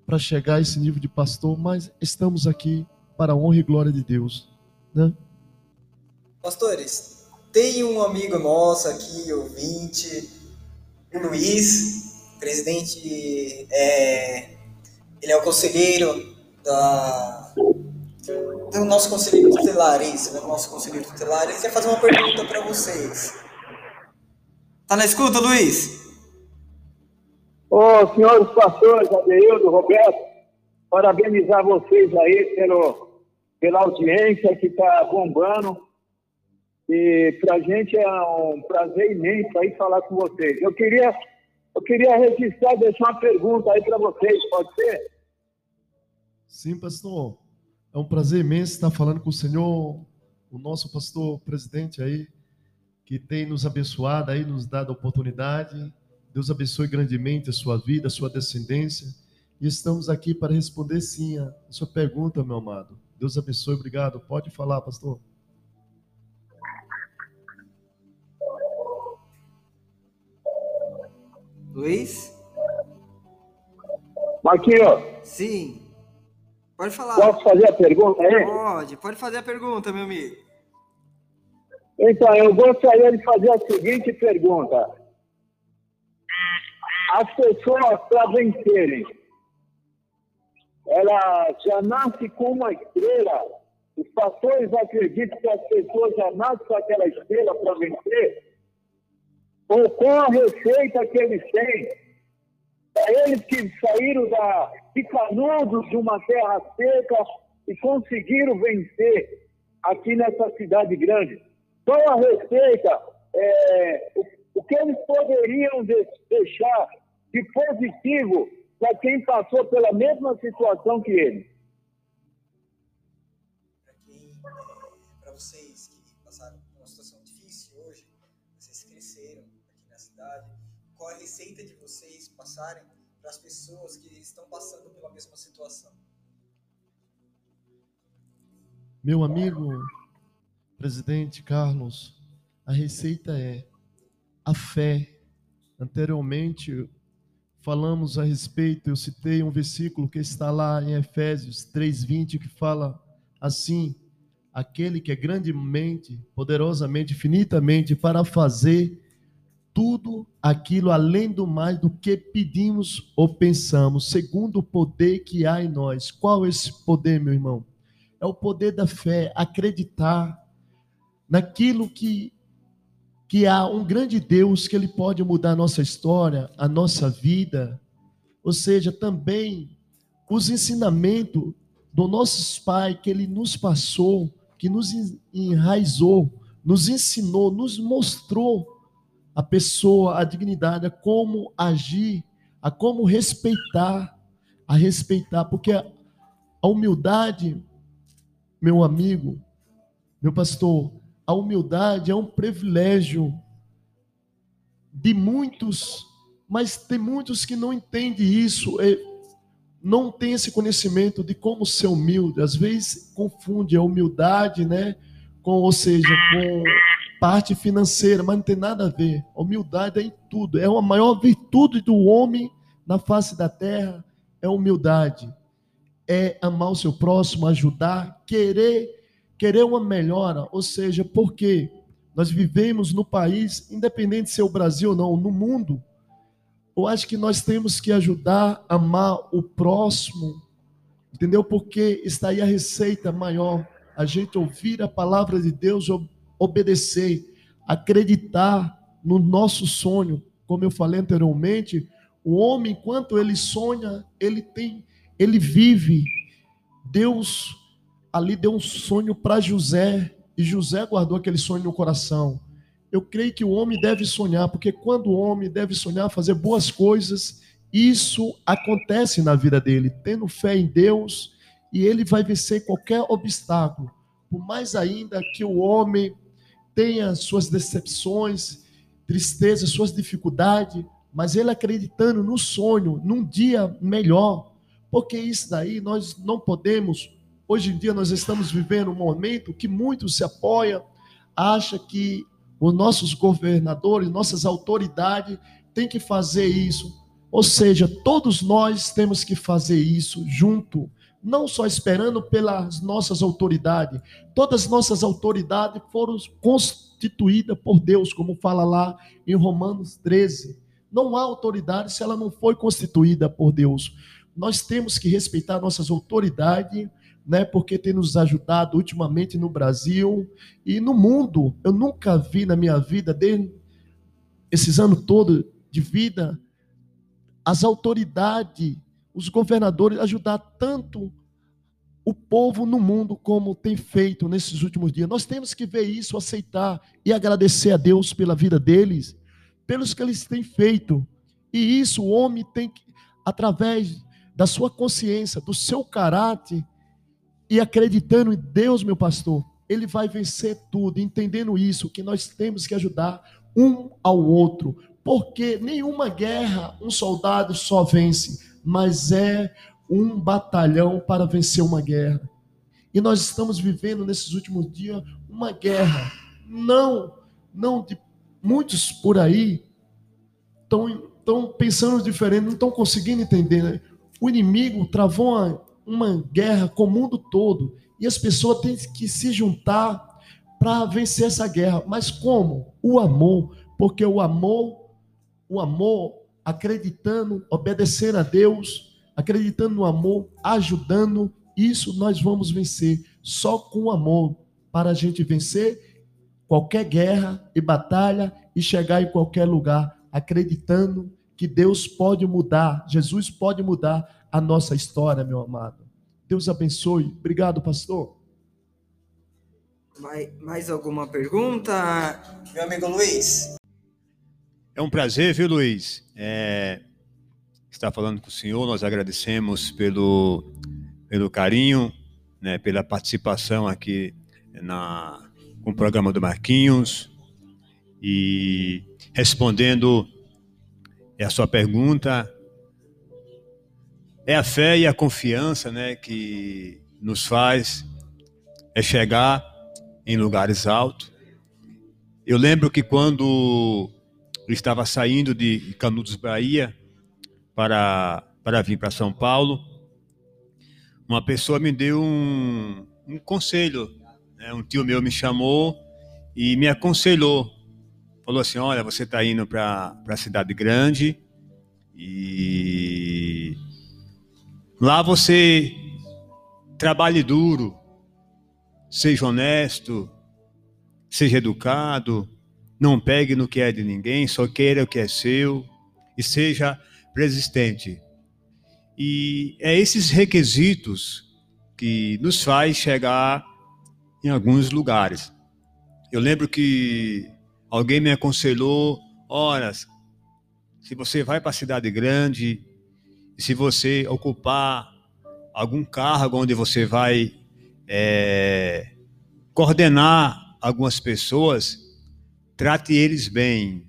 para chegar a esse nível de pastor, mas estamos aqui para a honra e glória de Deus, né? Pastores, tem um amigo nosso aqui, ouvinte, o Luiz, presidente é, ele é o conselheiro da, do nosso conselheiro tutelar, isso, né? Nosso conselheiro tutelar. Ele quer fazer uma pergunta para vocês. Tá na escuta, Luiz? Ô, oh, senhores pastores, Adeildo, Roberto, parabenizar vocês aí pelo, pela audiência que está bombando. E para a gente é um prazer imenso aí falar com vocês. Eu queria, eu queria registrar, deixar uma pergunta aí para vocês, pode ser? Sim, pastor. É um prazer imenso estar falando com o Senhor, o nosso pastor presidente aí, que tem nos abençoado aí, nos dado a oportunidade. Deus abençoe grandemente a sua vida, a sua descendência. E estamos aqui para responder sim a sua pergunta, meu amado. Deus abençoe, obrigado. Pode falar, pastor. Luiz? Marquinhos. Sim. Pode falar. Posso fazer a pergunta aí? Pode, pode fazer a pergunta, meu amigo. Então, eu gostaria de fazer a seguinte pergunta. As pessoas, para vencerem, ela já nasce com uma estrela. Os pastores acreditam que as pessoas já nascem com aquela estrela para vencer? Ou com a receita que eles têm? Eles que saíram da, de Canudos, de uma terra seca, e conseguiram vencer aqui nessa cidade grande. Qual a receita? É, o, o que eles poderiam de, deixar de positivo para quem passou pela mesma situação que eles? Para vocês que passaram por uma situação difícil hoje, vocês cresceram aqui na cidade, qual a receita de vocês passarem para as pessoas que estão passando pela mesma situação? Meu amigo presidente Carlos, a receita é a fé. Anteriormente falamos a respeito, eu citei um versículo que está lá em Efésios 3:20 que fala assim: aquele que é grandemente, poderosamente, infinitamente para fazer tudo aquilo além do mais do que pedimos ou pensamos, segundo o poder que há em nós. Qual é esse poder, meu irmão? É o poder da fé, acreditar naquilo que que há um grande Deus que ele pode mudar a nossa história, a nossa vida. Ou seja, também os ensinamentos dos nossos pais que ele nos passou, que nos enraizou, nos ensinou, nos mostrou a pessoa, a dignidade, a como agir, a como respeitar, a respeitar, porque a humildade, meu amigo, meu pastor, a humildade é um privilégio de muitos, mas tem muitos que não entendem isso, não tem esse conhecimento de como ser humilde. Às vezes confunde a humildade, né, com, ou seja, com parte financeira, mas não tem nada a ver. A humildade é em tudo. É a maior virtude do homem na face da terra é humildade. É amar o seu próximo, ajudar, querer, querer uma melhora, ou seja, porque nós vivemos no país, independente se é o Brasil ou não, no mundo, eu acho que nós temos que ajudar, amar o próximo, entendeu? Porque está aí a receita maior, a gente ouvir a palavra de Deus, obedecer, acreditar no nosso sonho. Como eu falei anteriormente, o homem, enquanto ele sonha, ele tem, ele vive. Deus ali deu um sonho para José, e José guardou aquele sonho no coração. Eu creio que o homem deve sonhar, porque quando o homem deve sonhar, fazer boas coisas, isso acontece na vida dele, tendo fé em Deus, e ele vai vencer qualquer obstáculo. Por mais ainda que o homem tenha suas decepções, tristezas, suas dificuldades, mas ele acreditando no sonho, num dia melhor, porque isso daí nós não podemos. Hoje em dia nós estamos vivendo um momento que muitos se apoiam, acha que os nossos governadores, nossas autoridades têm que fazer isso. Ou seja, todos nós temos que fazer isso junto não só esperando pelas nossas autoridades, todas as nossas autoridades foram constituídas por Deus, como fala lá em Romanos 13. Não há autoridade se ela não foi constituída por Deus. Nós temos que respeitar nossas autoridades, né, porque tem nos ajudado ultimamente no Brasil e no mundo. Eu nunca vi na minha vida, desde esses anos todos de vida, as autoridades os governadores ajudar tanto o povo no mundo como tem feito nesses últimos dias. Nós temos que ver isso, aceitar e agradecer a Deus pela vida deles, pelos que eles têm feito. E isso o homem tem que, através da sua consciência, do seu caráter e acreditando em Deus, meu pastor, ele vai vencer tudo, entendendo isso, que nós temos que ajudar um ao outro, porque nenhuma guerra um soldado só vence, mas é um batalhão para vencer uma guerra. E nós estamos vivendo nesses últimos dias uma guerra. Não, não de muitos por aí estão pensando diferente, não estão conseguindo entender. Né? O inimigo travou uma, uma guerra com o mundo todo e as pessoas têm que se juntar para vencer essa guerra. Mas como? O amor, porque o amor, o amor acreditando, obedecendo a Deus, acreditando no amor, ajudando, isso nós vamos vencer. Só com amor para a gente vencer qualquer guerra e batalha e chegar em qualquer lugar, acreditando que Deus pode mudar, Jesus pode mudar a nossa história, meu amado. Deus abençoe. Obrigado, pastor. Mais, mais alguma pergunta, meu amigo Luiz? É um prazer, viu, Luiz? É, estar falando com o senhor. Nós agradecemos pelo, pelo carinho, né, pela participação aqui na, com o programa do Marquinhos. E respondendo a sua pergunta, é a fé e a confiança né, que nos faz é chegar em lugares altos. Eu lembro que quando eu estava saindo de Canudos, Bahia, para, para vir para São Paulo. Uma pessoa me deu um, um conselho. Né? Um tio meu me chamou e me aconselhou. falou assim: olha, você está indo para a cidade grande e lá você trabalhe duro, seja honesto, seja educado, não pegue no que é de ninguém, só queira o que é seu e seja persistente. E é esses requisitos que nos faz chegar em alguns lugares. Eu lembro que alguém me aconselhou, ora, se você vai para a cidade grande, se você ocupar algum cargo onde você vai é, coordenar algumas pessoas, trate eles bem,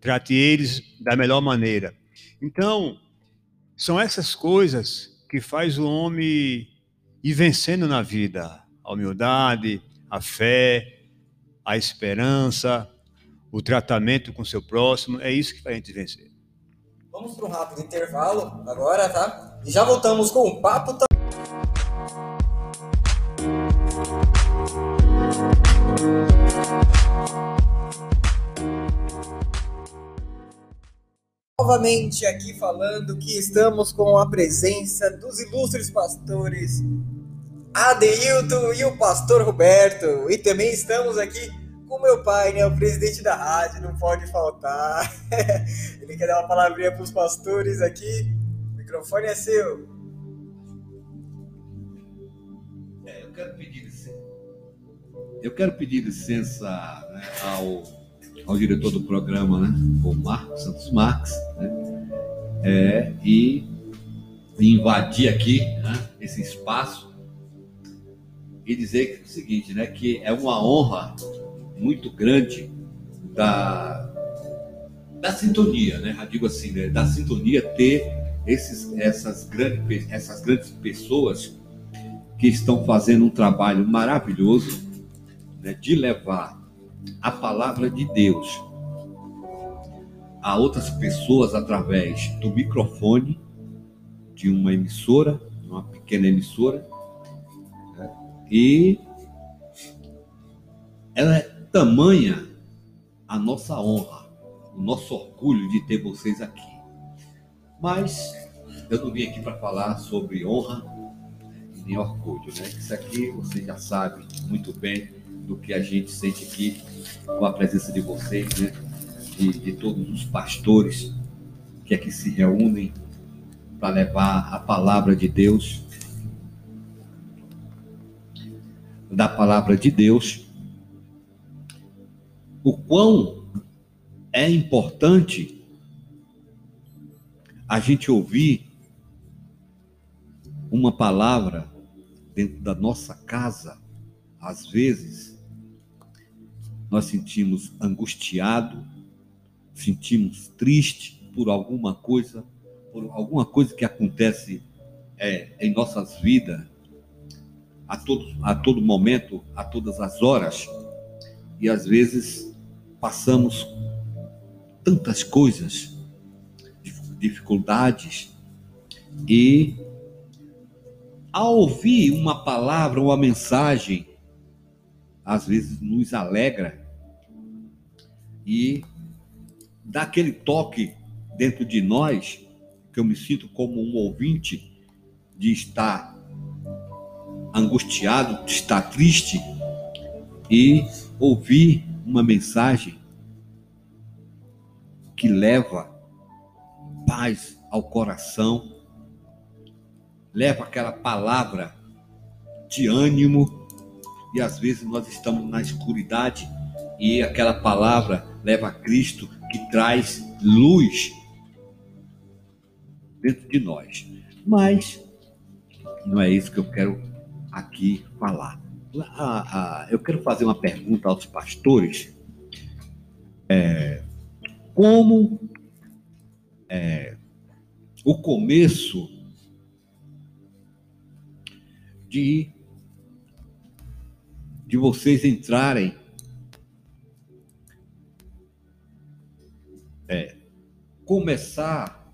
trate eles da melhor maneira. Então, são essas coisas que faz o homem ir vencendo na vida, a humildade, a fé, a esperança, o tratamento com seu próximo, é isso que faz a gente vencer. Vamos para um rápido intervalo agora, tá? E já voltamos com o papo. Novamente aqui falando que estamos com a presença dos ilustres pastores Adeilton e o pastor Roberto. E também estamos aqui com meu pai, né? O presidente da rádio, não pode faltar. Ele quer dar uma palavrinha para os pastores aqui. O microfone é seu. É, eu quero pedir licença. Eu quero pedir licença né, ao, ao diretor do programa, né? O Marcos Santos Marques, né? É, e invadir aqui né, esse espaço e dizer o seguinte, né, que é uma honra muito grande da, da sintonia, né? Eu digo assim, né, da sintonia ter esses, essas, grandes, essas grandes pessoas que estão fazendo um trabalho maravilhoso né, de levar a palavra de Deus a outras pessoas através do microfone de uma emissora, uma pequena emissora, e ela tamanha a nossa honra, o nosso orgulho de ter vocês aqui. Mas eu não vim aqui para falar sobre honra nem orgulho, né? Isso aqui você já sabe muito bem do que a gente sente aqui com a presença de vocês, né? De, de todos os pastores que aqui se reúnem para levar a palavra de Deus da palavra de Deus, o quão é importante a gente ouvir uma palavra dentro da nossa casa, às vezes nós sentimos angustiado, sentimos triste por alguma coisa, por alguma coisa que acontece é, em nossas vidas, a todo, a todo momento, a todas as horas, e às vezes passamos tantas coisas, dificuldades, e ao ouvir uma palavra, uma mensagem, às vezes nos alegra e dá aquele toque dentro de nós, que eu me sinto como um ouvinte, de estar angustiado, está triste e ouvir uma mensagem que leva paz ao coração, leva aquela palavra de ânimo e às vezes nós estamos na escuridade e aquela palavra leva a Cristo que traz luz dentro de nós. Mas não é isso que eu quero aqui falar. Ah, ah, eu quero fazer uma pergunta aos pastores. É, como é, o começo de, de vocês entrarem é, começar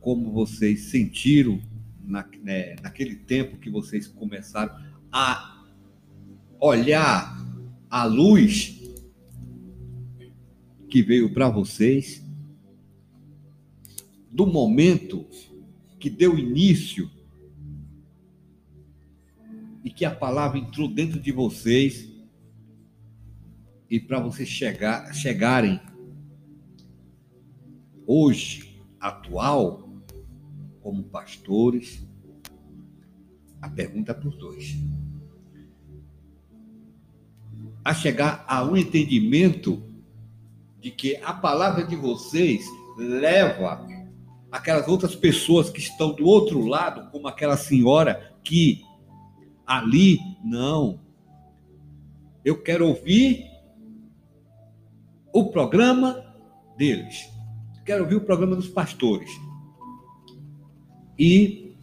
como vocês sentiram na, né, naquele tempo que vocês começaram a olhar a luz que veio para vocês, do momento que deu início e que a palavra entrou dentro de vocês e para vocês chegar, chegarem hoje, atual, como pastores, a pergunta é os dois. A chegar a um entendimento de que a palavra de vocês leva aquelas outras pessoas que estão do outro lado, como aquela senhora que ali, não. Eu quero ouvir o programa deles. Quero ouvir o programa dos pastores. E,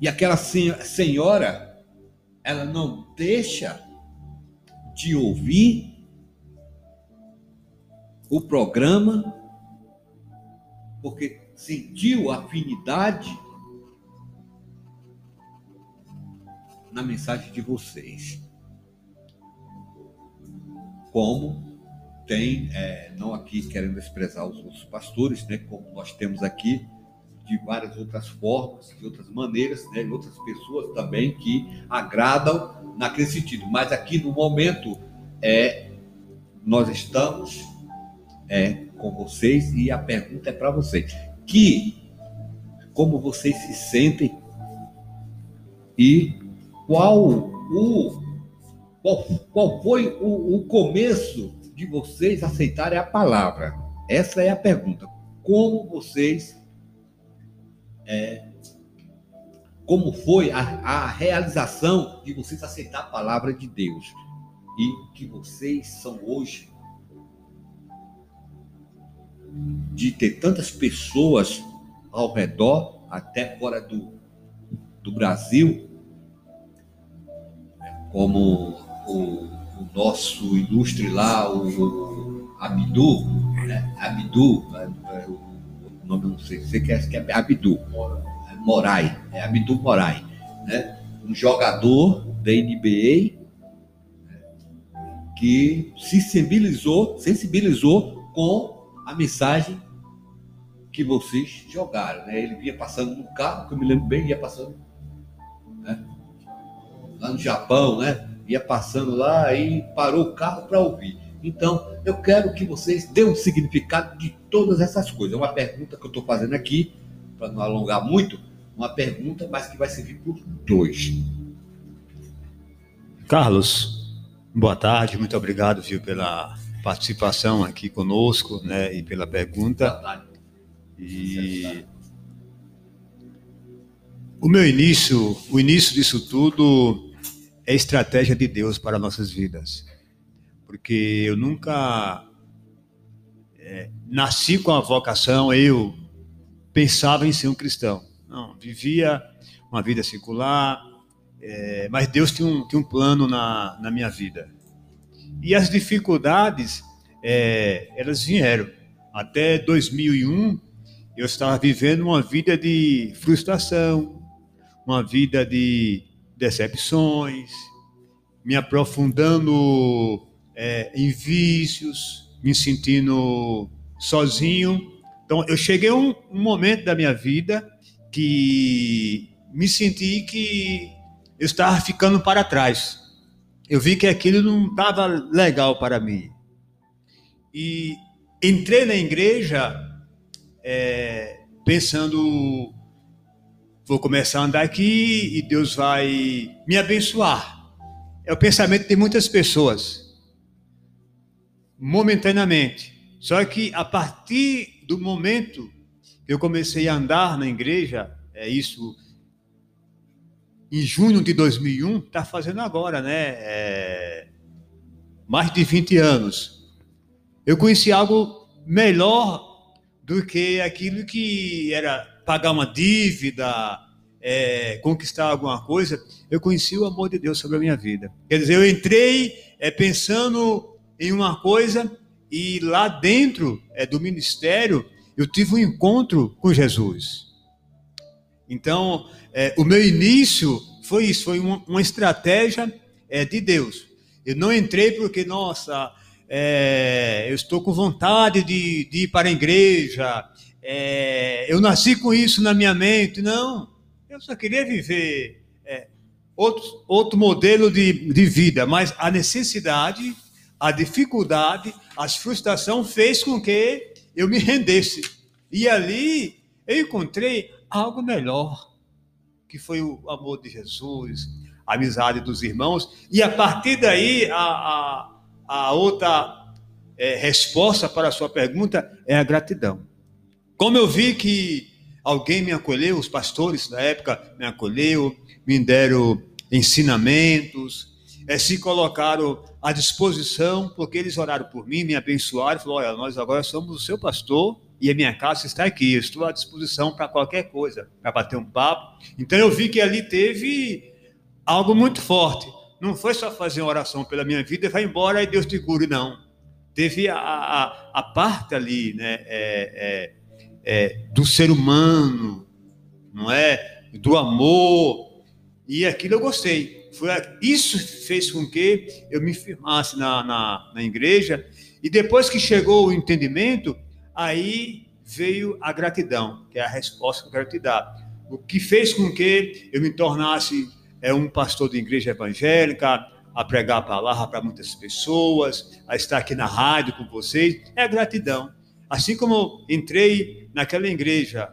e aquela senhora, ela não deixa de ouvir o programa porque sentiu afinidade na mensagem de vocês. Como tem, é, não aqui querendo desprezar os outros pastores, né, como nós temos aqui, de várias outras formas, de outras maneiras, né, outras pessoas também que agradam naquele sentido. Mas aqui no momento, é, nós estamos é, com vocês e a pergunta é para vocês. Que, como vocês se sentem e qual o qual, qual foi o, o começo de vocês aceitarem a palavra? Essa é a pergunta. Como vocês. É, como foi a, a realização de vocês aceitar a palavra de Deus? E que vocês são hoje de ter tantas pessoas ao redor, até fora do, do Brasil, como o, o nosso ilustre lá, o, o Abdu, né? Abdu, é, é, o nome não sei, você quer que é Abdu, Morai, é Abdu Morai, né? um jogador da NBA que se sensibilizou, sensibilizou com a mensagem que vocês jogaram. Né? Ele vinha passando no carro, que eu me lembro bem, ia passando né? lá no Japão, né? ia passando lá e parou o carro para ouvir. Então, eu quero que vocês dêem um significado de todas essas coisas. É uma pergunta que eu estou fazendo aqui, para não alongar muito, uma pergunta, mas que vai servir os dois. Carlos, boa tarde, muito obrigado viu, pela participação aqui conosco né, e pela pergunta. Boa tarde. E o meu início, o início disso tudo é estratégia de Deus para nossas vidas. Porque eu nunca é, nasci com a vocação, eu pensava em ser um cristão. Não, vivia uma vida secular, é, mas Deus tinha um, tinha um plano na, na minha vida. E as dificuldades, é, elas vieram. Até 2001, eu estava vivendo uma vida de frustração, uma vida de decepções, me aprofundando é, em vícios, me sentindo sozinho. Então, eu cheguei a um, um momento da minha vida que me senti que eu estava ficando para trás. Eu vi que aquilo não estava legal para mim. E entrei na igreja é, pensando vou começar a andar aqui e Deus vai me abençoar. É o pensamento de muitas pessoas, momentaneamente. Só que a partir do momento que eu comecei a andar na igreja, é isso, em junho de 2001, está fazendo agora, né? É, mais de 20 anos. Eu conheci algo melhor do que aquilo que era pagar uma dívida, é, conquistar alguma coisa, eu conheci o amor de Deus sobre a minha vida. Quer dizer, eu entrei é, pensando em uma coisa e lá dentro é, do ministério eu tive um encontro com Jesus. Então, é, o meu início foi isso, foi uma, uma estratégia é, de Deus. Eu não entrei porque, nossa, é, eu estou com vontade de, de ir para a igreja, é, eu nasci com isso na minha mente. Não, eu só queria viver é, outro, outro modelo de, de vida, mas a necessidade, a dificuldade, a frustração fez com que eu me rendesse. E ali eu encontrei algo melhor, que foi o amor de Jesus, a amizade dos irmãos, e a partir daí a, a, a outra é, resposta para a sua pergunta é a gratidão. Como eu vi que alguém me acolheu, os pastores da época me acolheu, me deram ensinamentos, é, se colocaram à disposição, porque eles oraram por mim, me abençoaram, falaram, olha, nós agora somos o seu pastor e a minha casa está aqui, estou à disposição para qualquer coisa, para bater um papo. Então eu vi que ali teve algo muito forte. Não foi só fazer uma oração pela minha vida e vai embora e Deus te cure, não. Teve a, a, a parte ali, né, é, é, é, do ser humano, não é? Do amor. E aquilo eu gostei. Foi, isso fez com que eu me firmasse na, na, na igreja. E depois que chegou o entendimento, aí veio a gratidão, que é a resposta que eu quero te dar. O que fez com que eu me tornasse é um pastor de igreja evangélica, a pregar a palavra para muitas pessoas, a estar aqui na rádio com vocês, é a gratidão. Assim como entrei naquela igreja,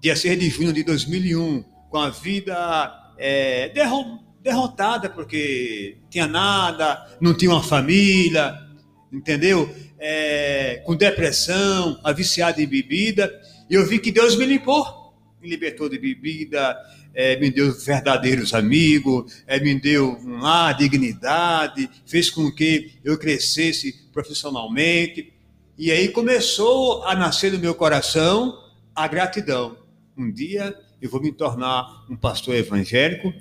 dia 6 de junho de 2001, com a vida é, derrotada, porque tinha nada, não tinha uma família, entendeu? É, com depressão, a viciada em bebida, e eu vi que Deus me limpou, me libertou de bebida, é, me deu verdadeiros amigos, é, me deu uma dignidade, fez com que eu crescesse profissionalmente. E aí começou a nascer no meu coração a gratidão. Um dia eu vou me tornar um pastor evangélico,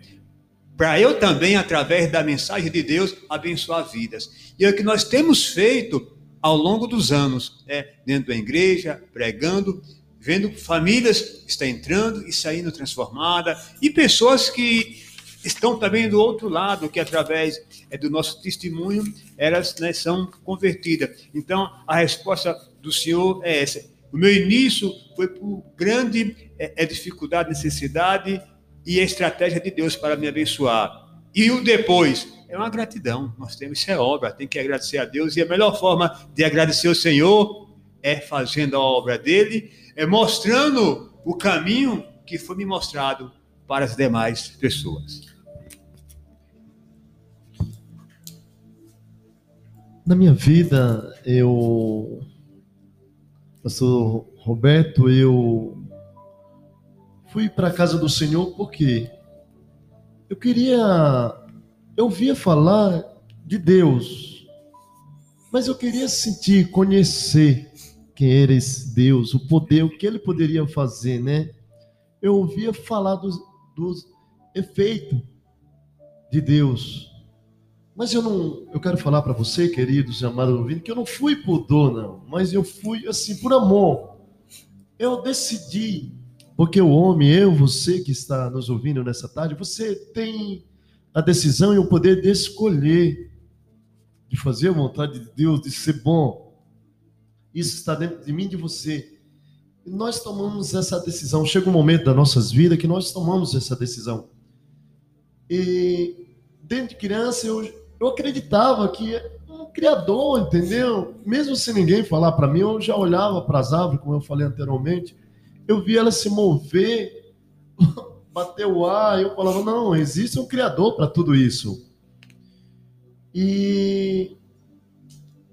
para eu também, através da mensagem de Deus, abençoar vidas. E é o que nós temos feito ao longo dos anos, é, dentro da igreja, pregando, vendo famílias está entrando e saindo transformada e pessoas que estão também do outro lado, que através é, do nosso testemunho elas né, são convertidas. Então a resposta do Senhor é essa. O meu início foi por grande é, é, dificuldade, necessidade e a estratégia de Deus para me abençoar. E o depois é uma gratidão. Nós temos isso é obra, tem que agradecer a Deus e a melhor forma de agradecer o Senhor é fazendo a obra dele é mostrando o caminho que foi me mostrado para as demais pessoas. Na minha vida, eu, pastor Roberto, eu fui para a casa do Senhor porque eu queria, eu ouvia falar de Deus, mas eu queria sentir, conhecer quem era esse Deus, o poder, o que ele poderia fazer, né? Eu ouvia falar dos, dos efeitos de Deus. Mas eu não, eu quero falar para você, queridos e amados ouvintes, que eu não fui por dor, não, mas eu fui assim por amor. Eu decidi, porque o homem, eu, você que está nos ouvindo nessa tarde, você tem a decisão e o poder de escolher, de fazer a vontade de Deus, de ser bom. Isso está dentro de mim e de você. Nós tomamos essa decisão. Chega um momento das nossas vidas que nós tomamos essa decisão. E dentro de criança eu, eu acreditava que um criador, entendeu? Mesmo sem ninguém falar para mim, eu já olhava para as árvores, como eu falei anteriormente, eu via elas se mover, bater o ar, eu falava, não, existe um criador para tudo isso. E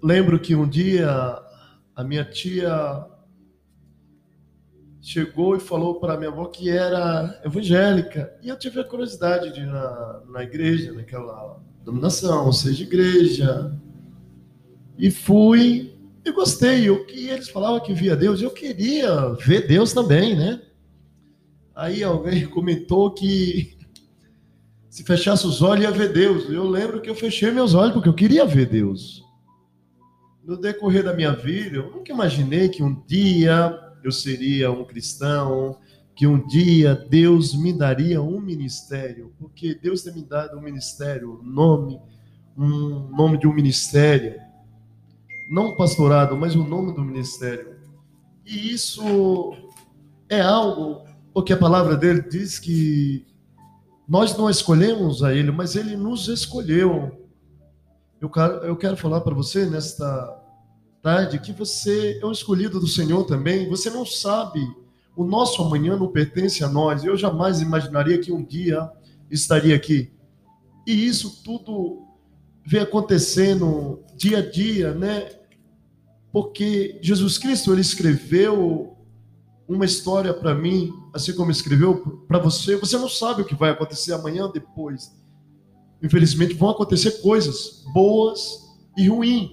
lembro que um dia a minha tia chegou e falou para minha avó que era evangélica. E eu tive a curiosidade de ir na, na igreja, naquela dominação, seja, igreja. E fui e gostei. O que eles falavam que via Deus, eu queria ver Deus também, né? Aí alguém comentou que se fechasse os olhos ia ver Deus. Eu lembro que eu fechei meus olhos porque eu queria ver Deus no decorrer da minha vida, eu nunca imaginei que um dia eu seria um cristão, que um dia Deus me daria um ministério, porque Deus tem me dado um ministério, um nome, um nome de um ministério, não pastorado, mas o nome do ministério. E isso é algo, porque a palavra dele diz que nós não escolhemos a ele, mas ele nos escolheu. Eu quero, eu quero falar para você nesta tarde que você é um escolhido do Senhor também. Você não sabe, o nosso amanhã não pertence a nós. Eu jamais imaginaria que um dia estaria aqui. E isso tudo vem acontecendo dia a dia, né? Porque Jesus Cristo ele escreveu uma história para mim, assim como escreveu para você. Você não sabe o que vai acontecer amanhã depois. Infelizmente vão acontecer coisas boas e ruins.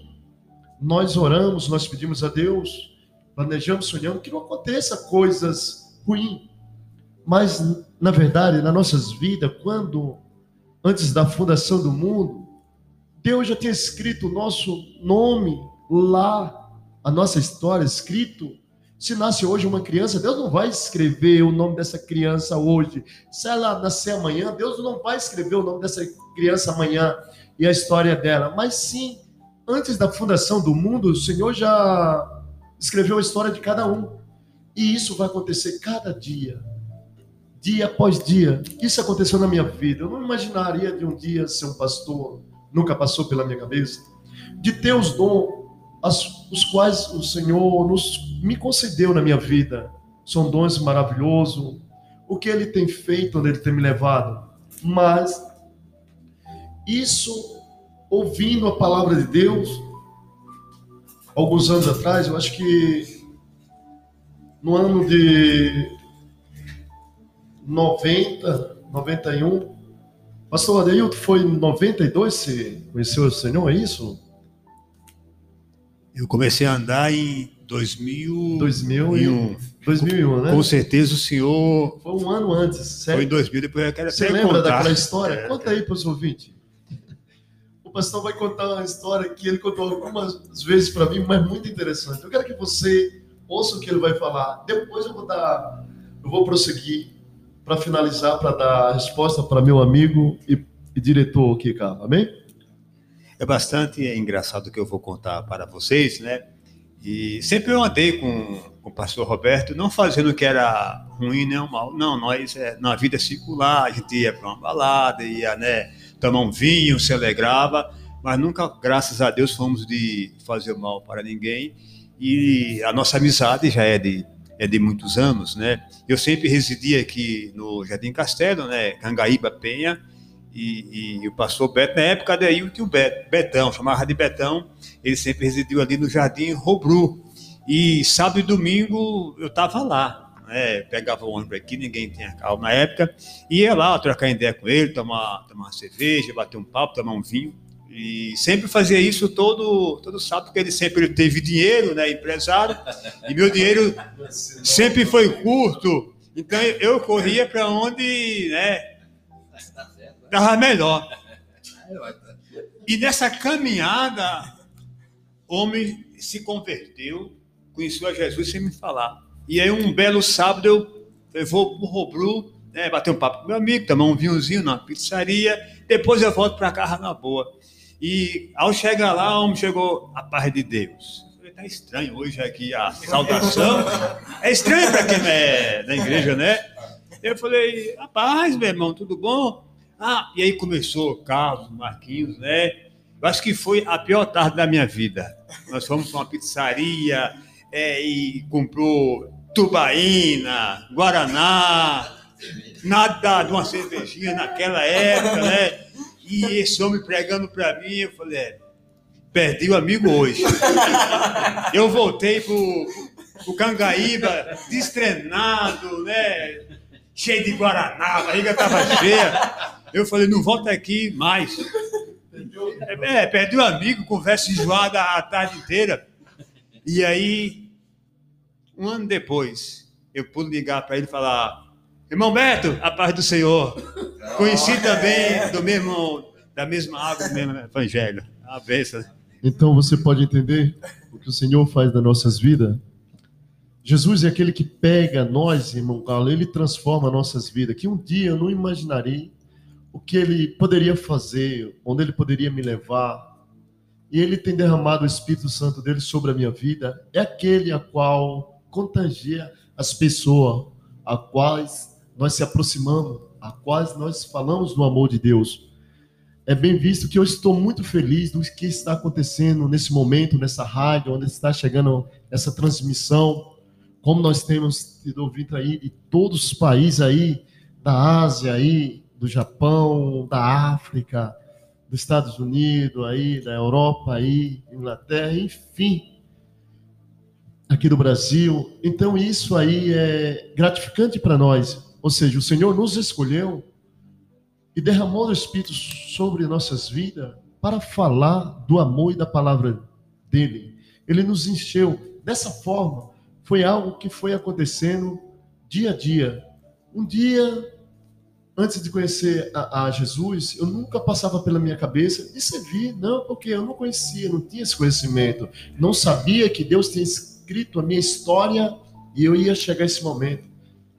Nós oramos, nós pedimos a Deus, planejamos, sonhamos que não aconteça coisas ruins. Mas na verdade, nas nossas vidas, quando antes da fundação do mundo, Deus já tinha escrito o nosso nome lá, a nossa história escrito. Se nasce hoje uma criança, Deus não vai escrever o nome dessa criança hoje. Se ela nascer amanhã, Deus não vai escrever o nome dessa criança amanhã e a história dela. Mas sim, antes da fundação do mundo, o Senhor já escreveu a história de cada um. E isso vai acontecer cada dia dia após dia. Isso aconteceu na minha vida. Eu não imaginaria de um dia ser um pastor, nunca passou pela minha cabeça, de ter os dons as, os quais o Senhor nos, me concedeu na minha vida. São dons maravilhosos. O que Ele tem feito, onde Ele tem me levado. Mas isso, ouvindo a palavra de Deus, alguns anos atrás, eu acho que no ano de 90, 91. Pastor Adeilton, foi em 92 você conheceu o Senhor, é isso? Eu comecei a andar em 2000, 2001. 2001, né? Com certeza o senhor. Foi um ano antes, certo? Foi em 2000, depois eu quero Você lembra contar. daquela história? É, Conta aí para os ouvintes. O pastor vai contar uma história que ele contou algumas vezes para mim, mas muito interessante. Eu quero que você ouça o que ele vai falar. Depois eu vou dar, eu vou prosseguir para finalizar, para dar a resposta para meu amigo e, e diretor aqui, Carlos. Amém? É bastante engraçado o que eu vou contar para vocês, né? E sempre eu andei com, com o pastor Roberto, não fazendo o que era ruim nem mal. Não, nós, é, na vida circular, a gente ia para uma balada, ia, né, tomar um vinho, se alegrava, mas nunca, graças a Deus, fomos de fazer mal para ninguém. E a nossa amizade já é de é de muitos anos, né? Eu sempre residia aqui no Jardim Castelo, né? Cangaíba Penha, e, e o pastor Beto, na época daí o Beto, Betão, chamava de Betão, ele sempre residiu ali no Jardim Robru. E sábado e domingo eu estava lá, né? Pegava o ônibus aqui, ninguém tinha carro na época, ia lá trocar ideia com ele, tomar, tomar uma cerveja, bater um papo, tomar um vinho. E sempre fazia isso todo, todo sábado, porque ele sempre teve dinheiro, né, empresário, e meu dinheiro sempre foi curto. Então eu corria para onde, né, dava melhor. E nessa caminhada, homem se converteu, conheceu a Jesus sem me falar. E aí um belo sábado eu, eu vou pro Robru, né, bater um papo com meu amigo, tomar um vinhozinho na pizzaria, depois eu volto para casa na boa. E ao chegar lá, o homem chegou a paz de Deus. Está estranho hoje aqui a saudação. É estranho para quem é da igreja, né? Eu falei, a paz, meu irmão, tudo bom? Ah, e aí começou Carlos, Marquinhos, né? Eu acho que foi a pior tarde da minha vida. Nós fomos para uma pizzaria é, e comprou tubaína, guaraná, nada de uma cervejinha naquela época, né? E esse homem pregando para mim, eu falei, é, perdi o amigo hoje. Eu voltei pro, pro Cangaíba, destrenado, né? Cheio de Guaraná, a barriga tava cheia. Eu falei, não volta aqui mais. É, perdi o amigo, conversa enjoada a tarde inteira. E aí, um ano depois, eu pude ligar para ele e falar: Irmão Beto, a paz do Senhor. Conheci também do mesmo, da mesma água, do mesmo evangelho. A bênção. Então você pode entender o que o Senhor faz nas nossas vidas. Jesus é aquele que pega nós, irmão Carlos, ele transforma nossas vidas. Que um dia eu não imaginarei o que ele poderia fazer, onde ele poderia me levar. E ele tem derramado o Espírito Santo dele sobre a minha vida. É aquele a qual contagia as pessoas a quais nós se aproximamos, a quais nós falamos do amor de Deus. É bem visto que eu estou muito feliz do que está acontecendo nesse momento, nessa rádio, onde está chegando essa transmissão. Como nós temos tido ouvido aí de todos os países aí, da Ásia aí, do Japão, da África, dos Estados Unidos aí, da Europa aí, Inglaterra, enfim, aqui do Brasil. Então isso aí é gratificante para nós. Ou seja, o Senhor nos escolheu e derramou o Espírito sobre nossas vidas para falar do amor e da palavra dele. Ele nos encheu. Dessa forma, foi algo que foi acontecendo dia a dia. Um dia antes de conhecer a, a, Jesus, eu nunca passava pela minha cabeça de servir, não, porque eu não conhecia, não tinha esse conhecimento, não sabia que Deus tinha escrito a minha história e eu ia chegar a esse momento.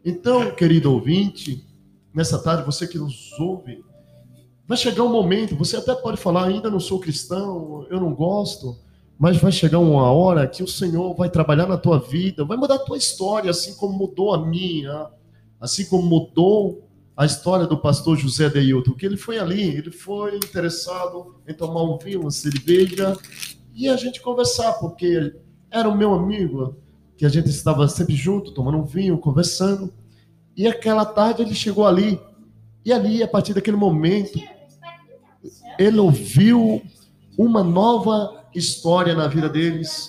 Então, querido ouvinte, nessa tarde, você que nos ouve, vai chegar um momento, você até pode falar, ainda não sou cristão, eu não gosto, mas vai chegar uma hora que o Senhor vai trabalhar na tua vida, vai mudar a tua história, assim como mudou a minha, assim como mudou a história do pastor José Deilton, que ele foi ali, ele foi interessado em tomar um vinho, uma cerveja, e a gente conversar, porque era o meu amigo, que a gente estava sempre junto, tomando um vinho, conversando. E aquela tarde ele chegou ali, e ali, a partir daquele momento, ele ouviu uma nova história na vida deles.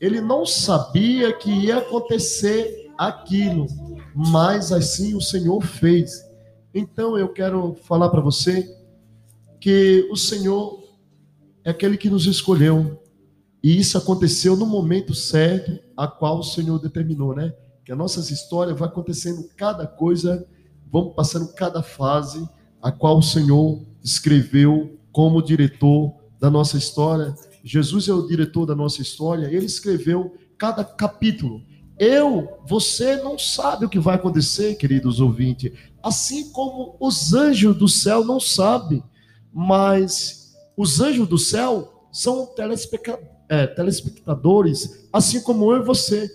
Ele não sabia que ia acontecer aquilo, mas assim o Senhor fez. Então eu quero falar para você que o Senhor é aquele que nos escolheu. E isso aconteceu no momento certo, a qual o Senhor determinou, né? Que as nossas histórias vai acontecendo cada coisa, vamos passando cada fase, a qual o Senhor escreveu como diretor da nossa história. Jesus é o diretor da nossa história, ele escreveu cada capítulo. Eu, você não sabe o que vai acontecer, queridos ouvintes assim como os anjos do céu não sabem, mas os anjos do céu são é, telespectadores, assim como eu e você.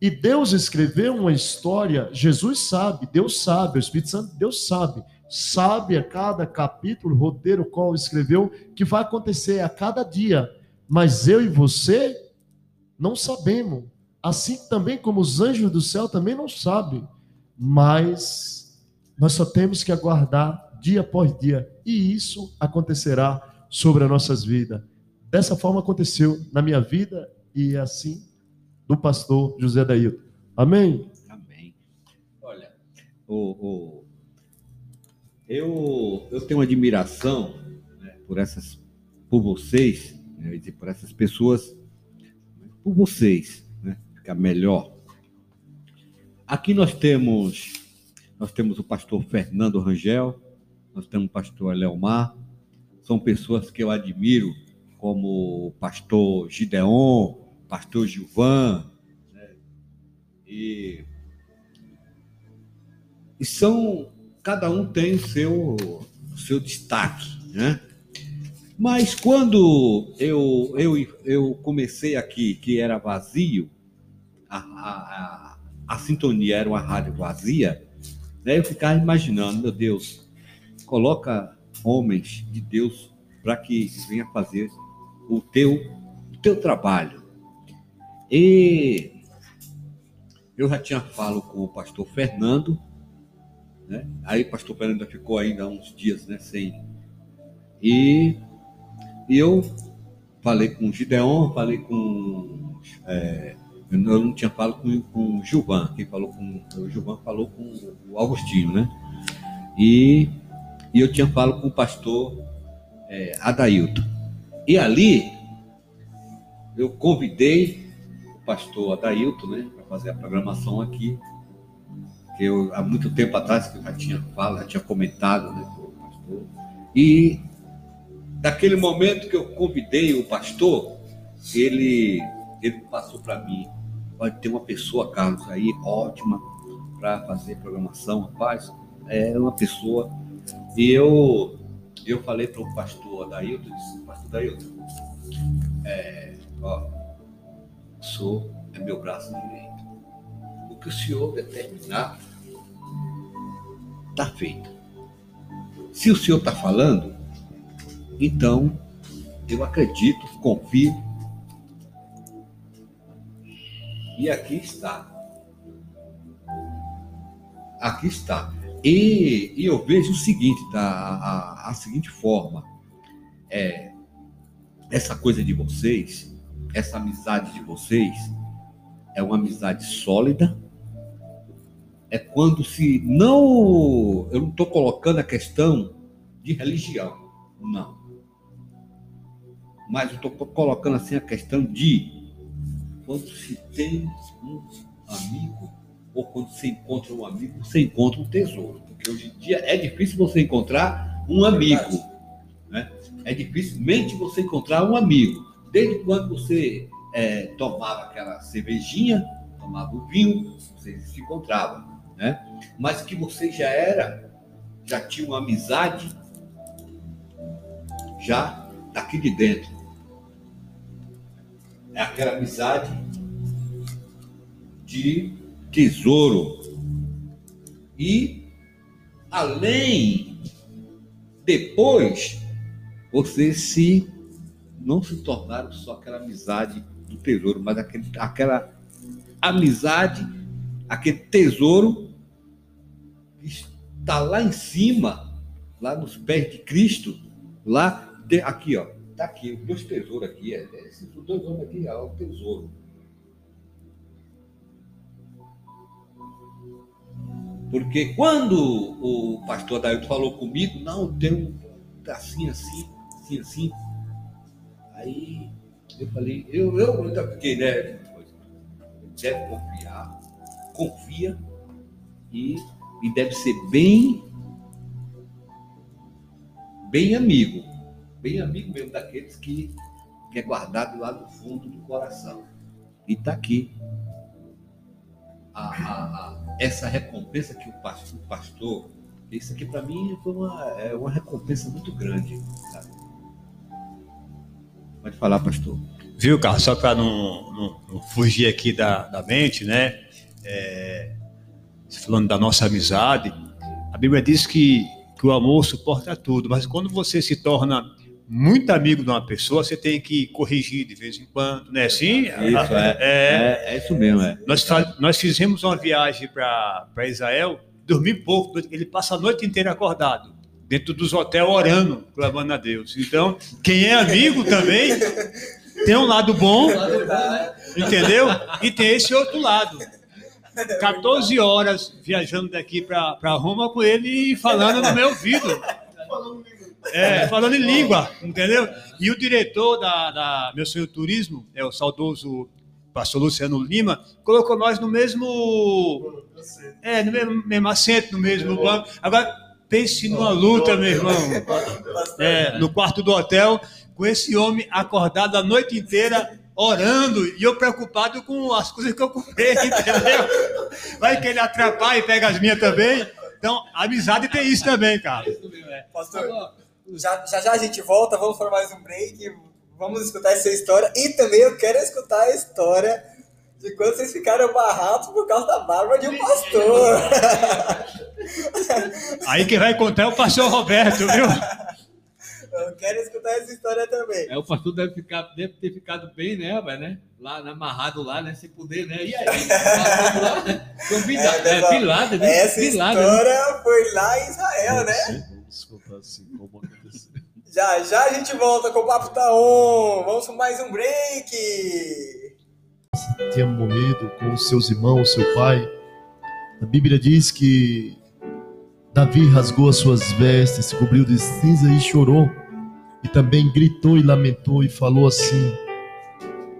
E Deus escreveu uma história, Jesus sabe, Deus sabe, o Espírito Santo, Deus sabe, sabe a cada capítulo, roteiro, qual escreveu, que vai acontecer a cada dia. Mas eu e você não sabemos. Assim também como os anjos do céu também não sabem. Mas nós só temos que aguardar dia após dia. E isso acontecerá sobre as nossas vidas. Dessa forma aconteceu na minha vida e assim do pastor José Dailton. Amém? Amém. Olha, o, o, eu, eu tenho admiração né, por essas, por vocês, né, por essas pessoas, por vocês, né, ficar melhor. Aqui nós temos nós temos o pastor Fernando Rangel, nós temos o pastor Leomar, são pessoas que eu admiro, como o pastor Gideon, pastor Gilvan, né? e, e são, cada um tem o seu, seu destaque, né? Mas quando eu, eu, eu comecei aqui, que era vazio, a, a, a, sintonia era uma rádio vazia, Daí eu ficava imaginando, meu Deus, coloca homens de Deus para que venha fazer o teu, o teu trabalho. E eu já tinha falo com o pastor Fernando, né? Aí o pastor Fernando ficou ainda uns dias, né, sem. E, e eu falei com o Gideon, falei com é, eu não tinha falado com, com o Gilvan, quem falou com o Gilvan falou com o Augustinho, né? E, e eu tinha falado com o pastor é, Adailton. E ali eu convidei o pastor Adailton, né, para fazer a programação aqui. Que eu há muito tempo atrás que eu já tinha falado, já tinha comentado, né, com o pastor. E daquele momento que eu convidei o pastor, ele ele passou para mim pode ter uma pessoa, Carlos, aí ótima para fazer programação, rapaz. É uma pessoa. E eu, eu falei para o pastor Adailton, disse, Adailton, é, ó, senhor é meu braço direito. O que o senhor determinar, está feito. Se o senhor está falando, então eu acredito, confio. E aqui está. Aqui está. E, e eu vejo o seguinte, tá? A, a, a seguinte forma. É, essa coisa de vocês, essa amizade de vocês, é uma amizade sólida. É quando se não. Eu não estou colocando a questão de religião, não. Mas eu estou colocando assim a questão de quando se tem um amigo ou quando você encontra um amigo, você encontra um tesouro. Porque hoje em dia é difícil você encontrar um amigo. É dificilmente você encontrar um amigo. Desde quando você é, tomava aquela cervejinha, tomava o vinho, vocês se encontravam. Né? Mas que você já era, já tinha uma amizade, já daqui de dentro. É aquela amizade de tesouro. E além, depois, vocês se não se tornaram só aquela amizade do tesouro, mas aquele, aquela amizade, aquele tesouro que está lá em cima, lá nos pés de Cristo, lá de, aqui, ó, tá aqui, os dois tesouros aqui, é, é esses dois homens aqui é o tesouro. Porque quando o pastor Dailton falou comigo, não, tem um assim, assim, assim, assim. Aí eu falei, eu, eu ainda fiquei, né? Deve confiar, confia e, e deve ser bem, bem amigo. Bem amigo mesmo daqueles que, que é guardado lá no fundo do coração. E está aqui. A, a, a, essa recompensa que o pastor, o pastor isso aqui para mim foi uma, é uma recompensa muito grande. Sabe? Pode falar, pastor. Viu, Carlos? Só para não, não, não, fugir aqui da, da mente, né? É, falando da nossa amizade, a Bíblia diz que, que o amor suporta tudo, mas quando você se torna muito amigo de uma pessoa, você tem que corrigir de vez em quando, né? Sim, isso, é, é, é, é isso mesmo. É. Nós, nós fizemos uma viagem para Israel dormir pouco, ele passa a noite inteira acordado, dentro dos hotéis orando, clamando a Deus. Então, quem é amigo também tem um lado bom, entendeu? E tem esse outro lado. 14 horas viajando daqui para Roma com ele e falando no meu ouvido. É, falando em língua, entendeu? E o diretor da, da Meu Sonho Turismo, é o saudoso pastor Luciano Lima, colocou nós no mesmo. É, no mesmo, mesmo assento, no mesmo banco. Agora, pense numa luta, meu irmão. É, no quarto do hotel, com esse homem acordado a noite inteira, orando, e eu preocupado com as coisas que eu comprei, entendeu? Vai que ele atrapalha e pega as minhas também. Então, amizade tem isso também, cara. Pastor, já, já já a gente volta, vamos para mais um break vamos escutar essa história. E também eu quero escutar a história de quando vocês ficaram barrados por causa da barba de um pastor. Aí quem vai contar é o pastor Roberto, viu? Eu quero escutar essa história também. É, o pastor deve, ficar, deve ter ficado bem, né, né? Lá amarrado lá, né? Sem poder, né? E aí? lá, né? É, é, Bilada, né? Essa Bilada, história né? foi lá em Israel, né? Vamos contar assim como aconteceu. Já já a gente volta com o Papo Tá On. Vamos com mais um break. Tinha morrido com seus irmãos, seu pai. A Bíblia diz que Davi rasgou as suas vestes, se cobriu de cinza e chorou. E também gritou e lamentou e falou assim: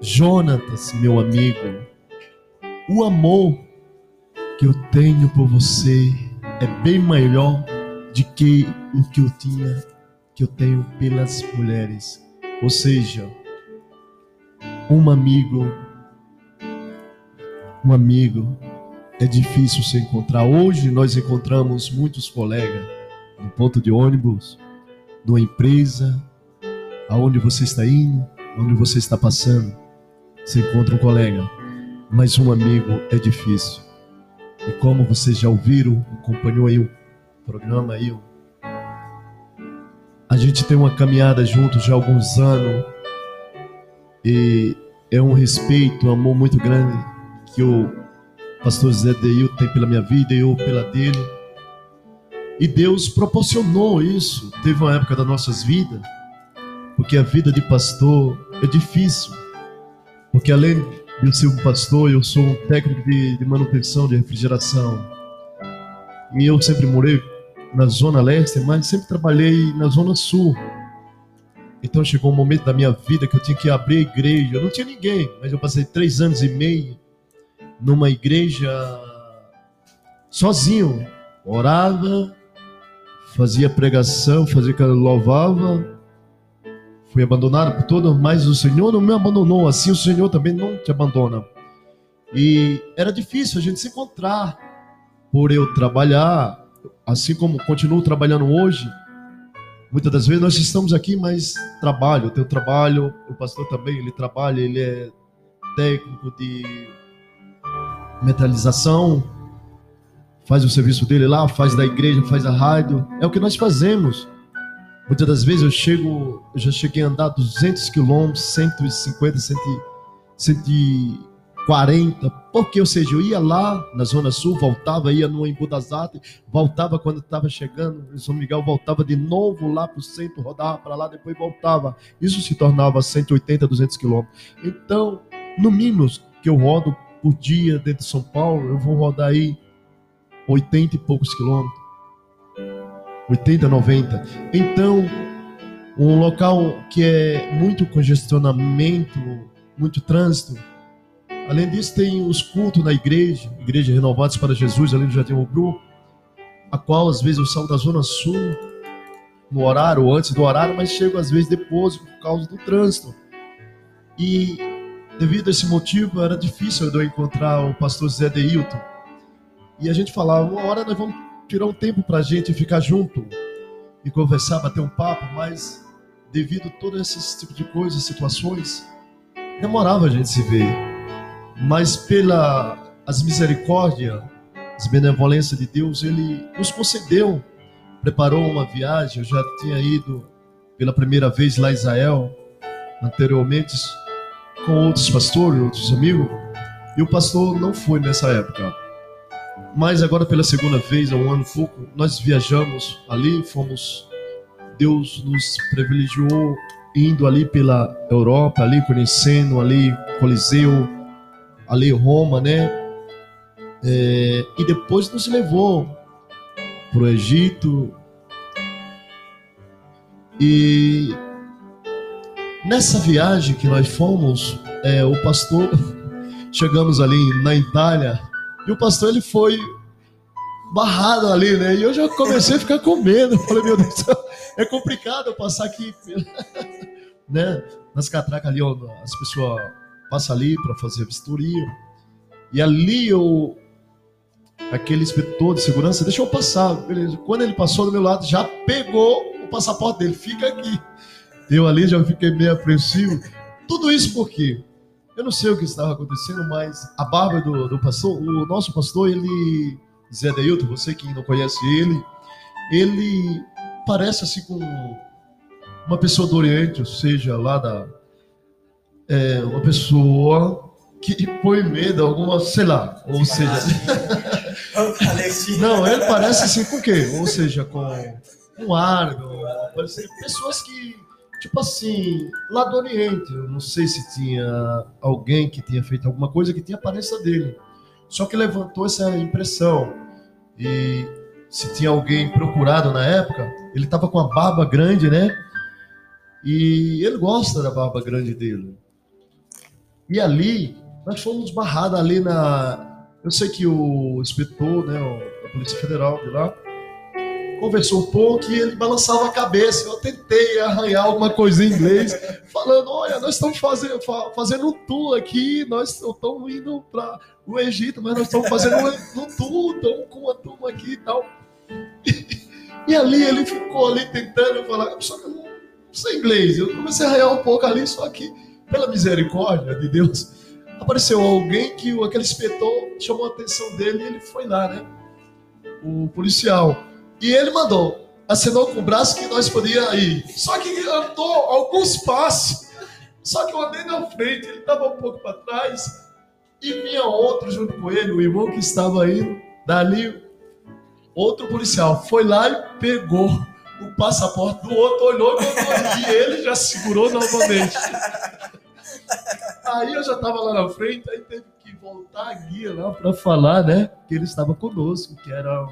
Jonatas, meu amigo, o amor que eu tenho por você é bem maior do que o que eu tinha que eu tenho pelas mulheres. Ou seja, um amigo, um amigo é difícil se encontrar. Hoje nós encontramos muitos colegas no ponto de ônibus, numa empresa, aonde você está indo, onde você está passando, você encontra um colega, mas um amigo é difícil. E como vocês já ouviram, acompanhou aí o programa aí, a gente tem uma caminhada juntos já há alguns anos e é um respeito, um amor muito grande que o pastor Zé Deil tem pela minha vida e eu pela dele. E Deus proporcionou isso. Teve uma época das nossas vidas, porque a vida de pastor é difícil. Porque além de eu ser um pastor, eu sou um técnico de, de manutenção de refrigeração. E eu sempre morei na zona leste, mas sempre trabalhei na zona sul. Então chegou um momento da minha vida que eu tinha que abrir a igreja. Eu não tinha ninguém, mas eu passei três anos e meio numa igreja sozinho. Orava, fazia pregação, fazia louvava. Fui abandonado por todo, mas o Senhor não me abandonou. Assim o Senhor também não te abandona. E era difícil a gente se encontrar por eu trabalhar, assim como continuo trabalhando hoje Muitas das vezes nós estamos aqui, mas trabalho, eu tenho trabalho, o pastor também, ele trabalha, ele é técnico de metalização, faz o serviço dele lá, faz da igreja, faz a rádio, é o que nós fazemos. Muitas das vezes eu chego, eu já cheguei a andar 200 quilômetros, 150, 100, 100, 40, porque, ou seja, eu ia lá na Zona Sul, voltava, ia no Embu das Artes, voltava quando estava chegando em São Miguel, voltava de novo lá para o centro, rodava para lá, depois voltava. Isso se tornava 180, 200 quilômetros. Então, no mínimo que eu rodo por dia dentro de São Paulo, eu vou rodar aí 80 e poucos quilômetros. 80, 90. Então, um local que é muito congestionamento, muito trânsito, Além disso, tem os cultos na igreja, Igreja Renovados para Jesus, ali no Jardim Rubru, a qual às vezes eu saio da Zona Sul, no horário, antes do horário, mas chego às vezes depois por causa do trânsito. E devido a esse motivo, era difícil eu encontrar o pastor Zé Deilton. E a gente falava, uma hora nós vamos tirar um tempo para a gente ficar junto e conversar, bater um papo, mas devido a todos esses tipos de coisas, situações, demorava a gente se ver mas pela as misericórdias, as benevolências de Deus, ele nos concedeu, preparou uma viagem. Eu já tinha ido pela primeira vez lá em Israel, anteriormente, com outros pastores, outros amigos, e o pastor não foi nessa época. Mas agora, pela segunda vez, há um ano e pouco, nós viajamos ali, fomos. Deus nos privilegiou indo ali pela Europa, ali conhecendo ali Coliseu, ali Roma, né? É, e depois nos levou para o Egito. E nessa viagem que nós fomos, é, o pastor, chegamos ali na Itália, e o pastor ele foi barrado ali, né? E eu já comecei a ficar com medo. Falei, meu Deus, é complicado eu passar aqui, né? Nas catracas ali, as pessoas passa ali para fazer vistoria. E ali o aquele inspetor de segurança deixou eu passar, beleza. Quando ele passou do meu lado, já pegou o passaporte dele, fica aqui. Eu ali já fiquei meio apreensivo. Tudo isso porque eu não sei o que estava acontecendo, mas a barba do, do pastor, o nosso pastor, ele, Zé Deilton, você que não conhece ele, ele parece assim com uma pessoa do Oriente, ou seja, lá da, é, uma pessoa que põe medo, alguma, sei lá, ou seja. não, ele parece assim com o quê? Ou seja, com um argo, pessoas que, tipo assim, lá do Oriente, eu não sei se tinha alguém que tinha feito alguma coisa que tinha aparência dele. Só que levantou essa impressão. E se tinha alguém procurado na época, ele estava com a barba grande, né? E ele gosta da barba grande dele. E ali, nós fomos barrados ali na. Eu sei que o inspetor, né, a Polícia Federal de lá, conversou um pouco e ele balançava a cabeça. Eu tentei arranhar alguma coisa em inglês, falando: olha, nós estamos fazendo, fazendo um tour aqui, nós estamos indo para o Egito, mas nós estamos fazendo um, um tour, estamos com uma turma aqui e tal. E ali ele ficou ali tentando falar, só que eu não sei inglês. Eu comecei a arranhar um pouco ali, só que, pela misericórdia de Deus, apareceu alguém que aquele inspetor chamou a atenção dele e ele foi lá, né? O policial. E ele mandou, acenou com o braço que nós podíamos ir. Só que andou alguns passos. Só que eu andei na frente, ele estava um pouco para trás. E vinha outro junto com ele, o irmão que estava indo. Dali, outro policial foi lá e pegou o passaporte do outro, olhou e ele já segurou novamente. Aí eu já estava lá na frente, aí teve que voltar a guia lá para falar, né, que ele estava conosco, que era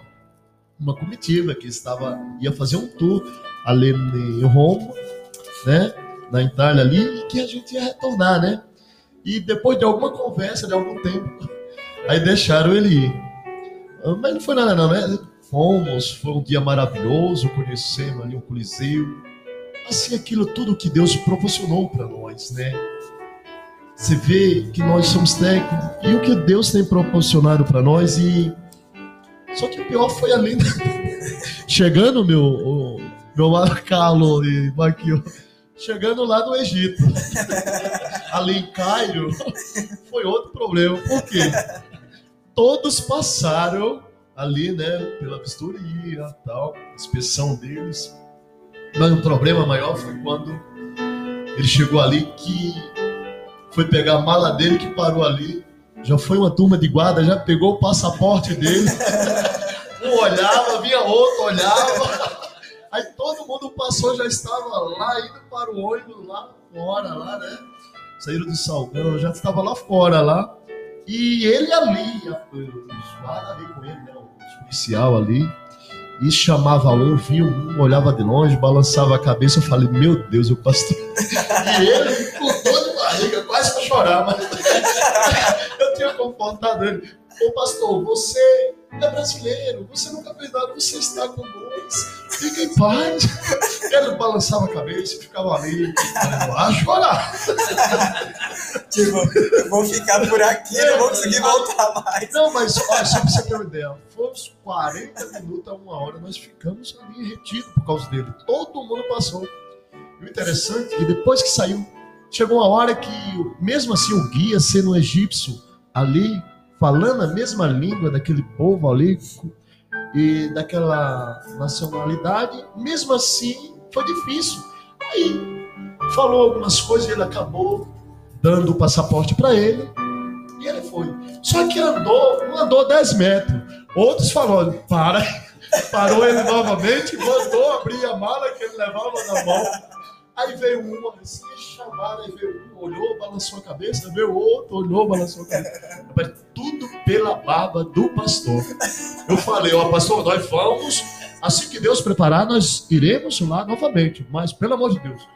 uma comitiva que estava ia fazer um tour ali em Roma, né, na Itália ali, e que a gente ia retornar, né? E depois de alguma conversa, de algum tempo, aí deixaram ele ir. Mas não foi nada não, né? Fomos, foi um dia maravilhoso, conhecemos ali o Coliseu. Assim, aquilo tudo que Deus proporcionou para nós, né? Você vê que nós somos técnicos e o que Deus tem proporcionado para nós e só que o pior foi ali chegando meu o, meu Carlos e Marquinhos chegando lá no Egito. Ali em Cairo foi outro problema. Por quê? Todos passaram ali né pela vistoria tal inspeção deles. Mas o problema maior foi quando ele chegou ali que foi pegar a mala dele que parou ali. Já foi uma turma de guarda, já pegou o passaporte dele. um olhava, vinha outro, olhava. Aí todo mundo passou, já estava lá, indo para o ônibus lá fora, lá, né? Saíram do Salgão, já estava lá fora, lá. E ele ali, os guardas ali com ele, né? O policial ali. E chamava um, via um, olhava de longe, balançava a cabeça. Eu falei, meu Deus, o pastor. E ele, com todo barriga, quase para chorar, mas eu tinha confortado ele. Ô pastor, você é brasileiro, você nunca fez nada, você está com nós, fica em paz. Ele balançava a cabeça e ficava ali, a chorar. Tipo, eu vou ficar por aqui, é, não vou conseguir voltar mais. Não, mas só para você ter uma ideia, uns 40 minutos a uma hora, nós ficamos ali retidos por causa dele. Todo mundo passou. E o interessante é que depois que saiu Chegou uma hora que, mesmo assim, o guia sendo um egípcio ali, falando a mesma língua daquele povo ali e daquela nacionalidade, mesmo assim foi difícil. Aí falou algumas coisas, ele acabou dando o passaporte para ele e ele foi. Só que andou, não andou 10 metros. Outros falaram, para, parou ele novamente, mandou abrir a mala que ele levava na mão Aí veio um assim, chamada, aí veio um, olhou, balançou a cabeça, veio outro, olhou, balançou a cabeça. Tudo pela barba do pastor. Eu falei, ó, pastor, nós vamos, assim que Deus preparar, nós iremos lá novamente. Mas, pelo amor de Deus,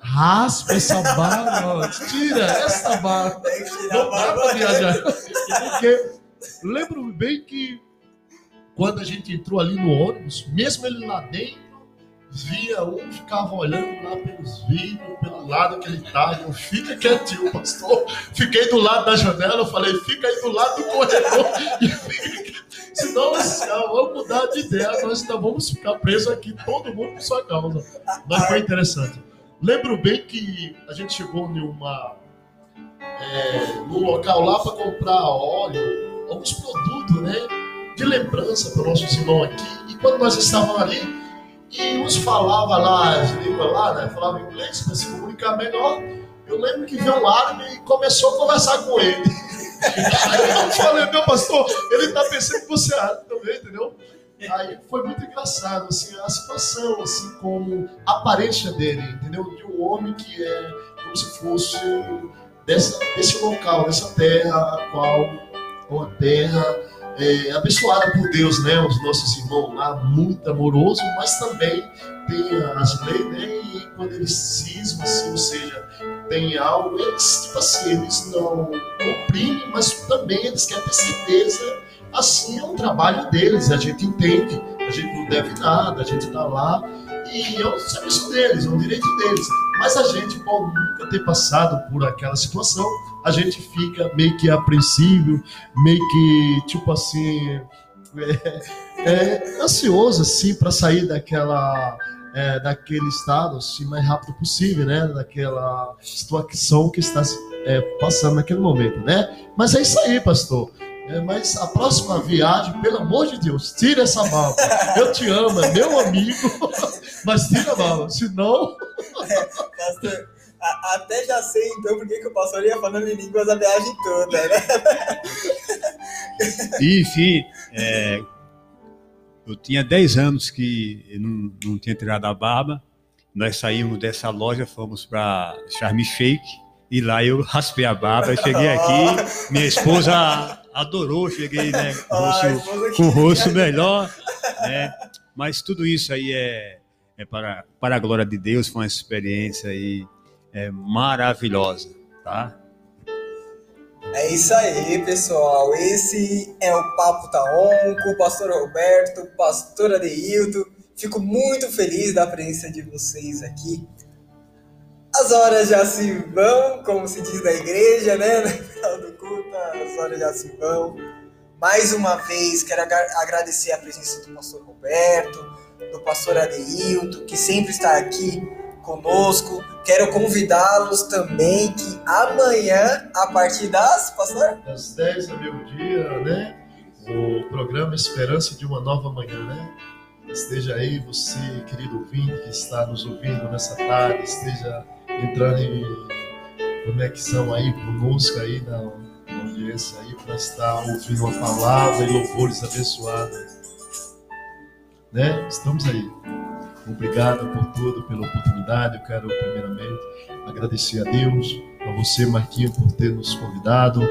raspa essa barba, tira essa barba. Não dá para viajar. Porque lembro bem que quando a gente entrou ali no ônibus, mesmo ele lá dentro, via um, ficava olhando lá pelos vidros, pelo lado que ele estava. Eu, fica quietinho, pastor. Fiquei do lado da janela, eu falei, fica aí do lado do corredor. Senão, vamos mudar de ideia, nós ainda vamos ficar presos aqui, todo mundo por sua causa. Mas foi interessante. Lembro bem que a gente chegou em uma, é, num local lá para comprar óleo, alguns produtos, né? De lembrança para nossos irmãos aqui. E quando nós estávamos ali, e uns falava lá, as línguas lá, né? Falava inglês para se comunicar melhor. Eu lembro que veio um árabe e começou a conversar com ele. Aí eu falei, meu pastor, ele está pensando que você é árabe também, entendeu? Aí foi muito engraçado, assim, a situação, assim, como a aparência dele, entendeu? De um homem que é como se fosse dessa, desse local, dessa terra, a qual, uma terra é, abençoada por Deus, né? Os nossos irmãos lá, muito amoroso, mas também tem as leis, né? E quando eles cismam, assim, ou seja, tem algo, eles, tipo assim, eles não oprimem, mas também eles querem ter certeza. Assim é um trabalho deles, a gente entende, a gente não deve nada, a gente está lá e é o serviço deles, é o direito deles. Mas a gente pode nunca ter passado por aquela situação, a gente fica meio que apreensível, meio que, tipo assim, é, é ansioso assim para sair daquela é, daquele estado assim mais rápido possível, né? Daquela situação que está é, passando naquele momento, né? Mas é isso aí, pastor. É, mas a próxima viagem, pelo amor de Deus, tira essa mala. Eu te amo, é meu amigo, mas tira a mala, senão. É, pastor, a, até já sei então porque que o pastor ia falando em línguas a viagem toda, né? Enfim, é, eu tinha 10 anos que não, não tinha tirado a barba. Nós saímos dessa loja, fomos para Charme Shake. E lá eu raspei a barba, cheguei aqui, minha esposa adorou, cheguei né, com, o rosto, com o rosto melhor. Né? Mas tudo isso aí é, é para, para a glória de Deus, foi uma experiência aí, é, maravilhosa. Tá? É isso aí, pessoal. Esse é o Papo Taon com o pastor Roberto, pastor Adeilton. Fico muito feliz da presença de vocês aqui. As horas já se vão, como se diz na igreja, né? No final do culto, as horas já se vão. Mais uma vez, quero agradecer a presença do pastor Roberto, do pastor Adeilton, que sempre está aqui conosco. Quero convidá-los também que amanhã, a partir das, pastor? Das 10 ao meio-dia, né? O programa Esperança de uma Nova Manhã, né? Esteja aí você, querido ouvinte, que está nos ouvindo nessa tarde, esteja entrando em conexão aí conosco aí na, na audiência aí para estar ouvindo uma palavra e louvores abençoados. Né? Estamos aí. Obrigado por tudo, pela oportunidade. Eu quero, primeiramente, agradecer a Deus, a você, Marquinhos, por ter nos convidado,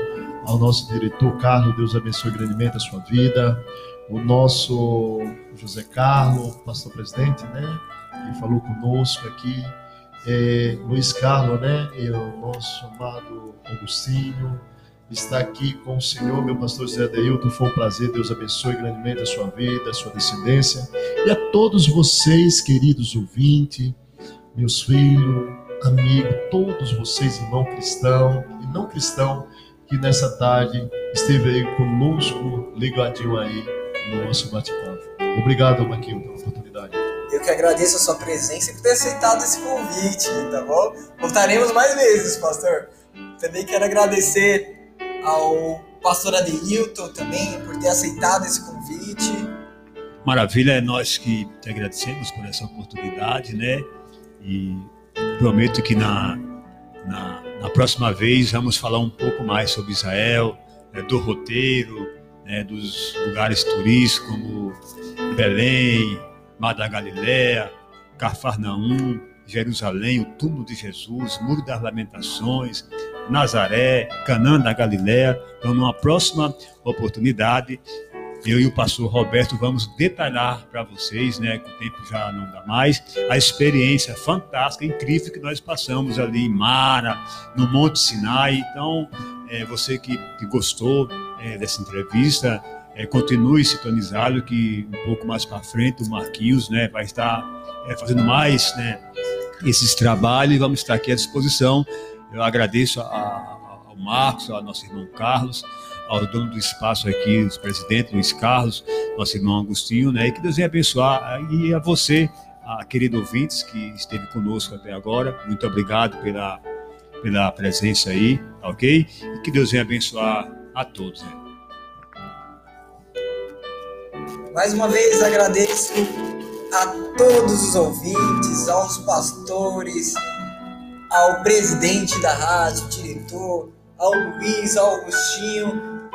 ao nosso diretor Carlos, Deus abençoe grandemente a sua vida, o nosso José Carlos, pastor presidente, né, que falou conosco aqui, é, Luiz Carlos, né, e o nosso amado Augustinho, estar aqui com o Senhor, meu pastor Zé Adeilton. Foi um prazer. Deus abençoe grandemente a sua vida, a sua descendência. E a todos vocês, queridos ouvintes, meus filhos, amigos, todos vocês, irmão cristão e não cristão, que nessa tarde esteve aí conosco, ligadinho aí no nosso bate-papo. Obrigado. Eu que agradeço a sua presença e por ter aceitado esse convite, tá bom? Voltaremos mais vezes, pastor. Também quero agradecer ao pastor Adeilton também por ter aceitado esse convite. Maravilha, é nós que te agradecemos por essa oportunidade, né? E prometo que na, na, na próxima vez vamos falar um pouco mais sobre Israel, né, do roteiro, né, dos lugares turísticos como Belém, Mar da Galileia, Cafarnaum, Jerusalém, o túmulo de Jesus, Muro das Lamentações, Nazaré, Canaã da Galiléia. Então, numa próxima oportunidade, eu e o pastor Roberto vamos detalhar para vocês, né, que o tempo já não dá mais, a experiência fantástica, incrível que nós passamos ali em Mara, no Monte Sinai. Então, é, você que, que gostou é, dessa entrevista, é, continue sintonizado que um pouco mais para frente o Marquinhos né, vai estar é, fazendo mais né, esses trabalhos e vamos estar aqui à disposição eu agradeço a, a, ao Marcos, ao nosso irmão Carlos, ao dono do espaço aqui, o presidente Luiz Carlos, nosso irmão Agostinho, né? E que Deus venha abençoar. E a você, a querido ouvintes que esteve conosco até agora, muito obrigado pela, pela presença aí, ok? E que Deus venha abençoar a todos. Né? Mais uma vez agradeço a todos os ouvintes, aos pastores, ao presidente da rádio, diretor, ao Luiz, ao Augustinho.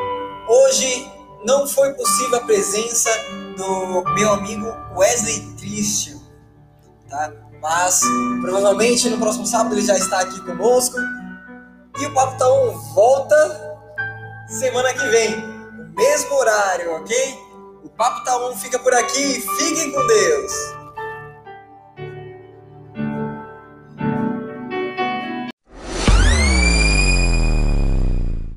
Hoje não foi possível a presença do meu amigo Wesley Christian, tá? Mas provavelmente no próximo sábado ele já está aqui conosco. E o Papo Taon volta semana que vem, no mesmo horário, ok? O Papo Taon fica por aqui. Fiquem com Deus!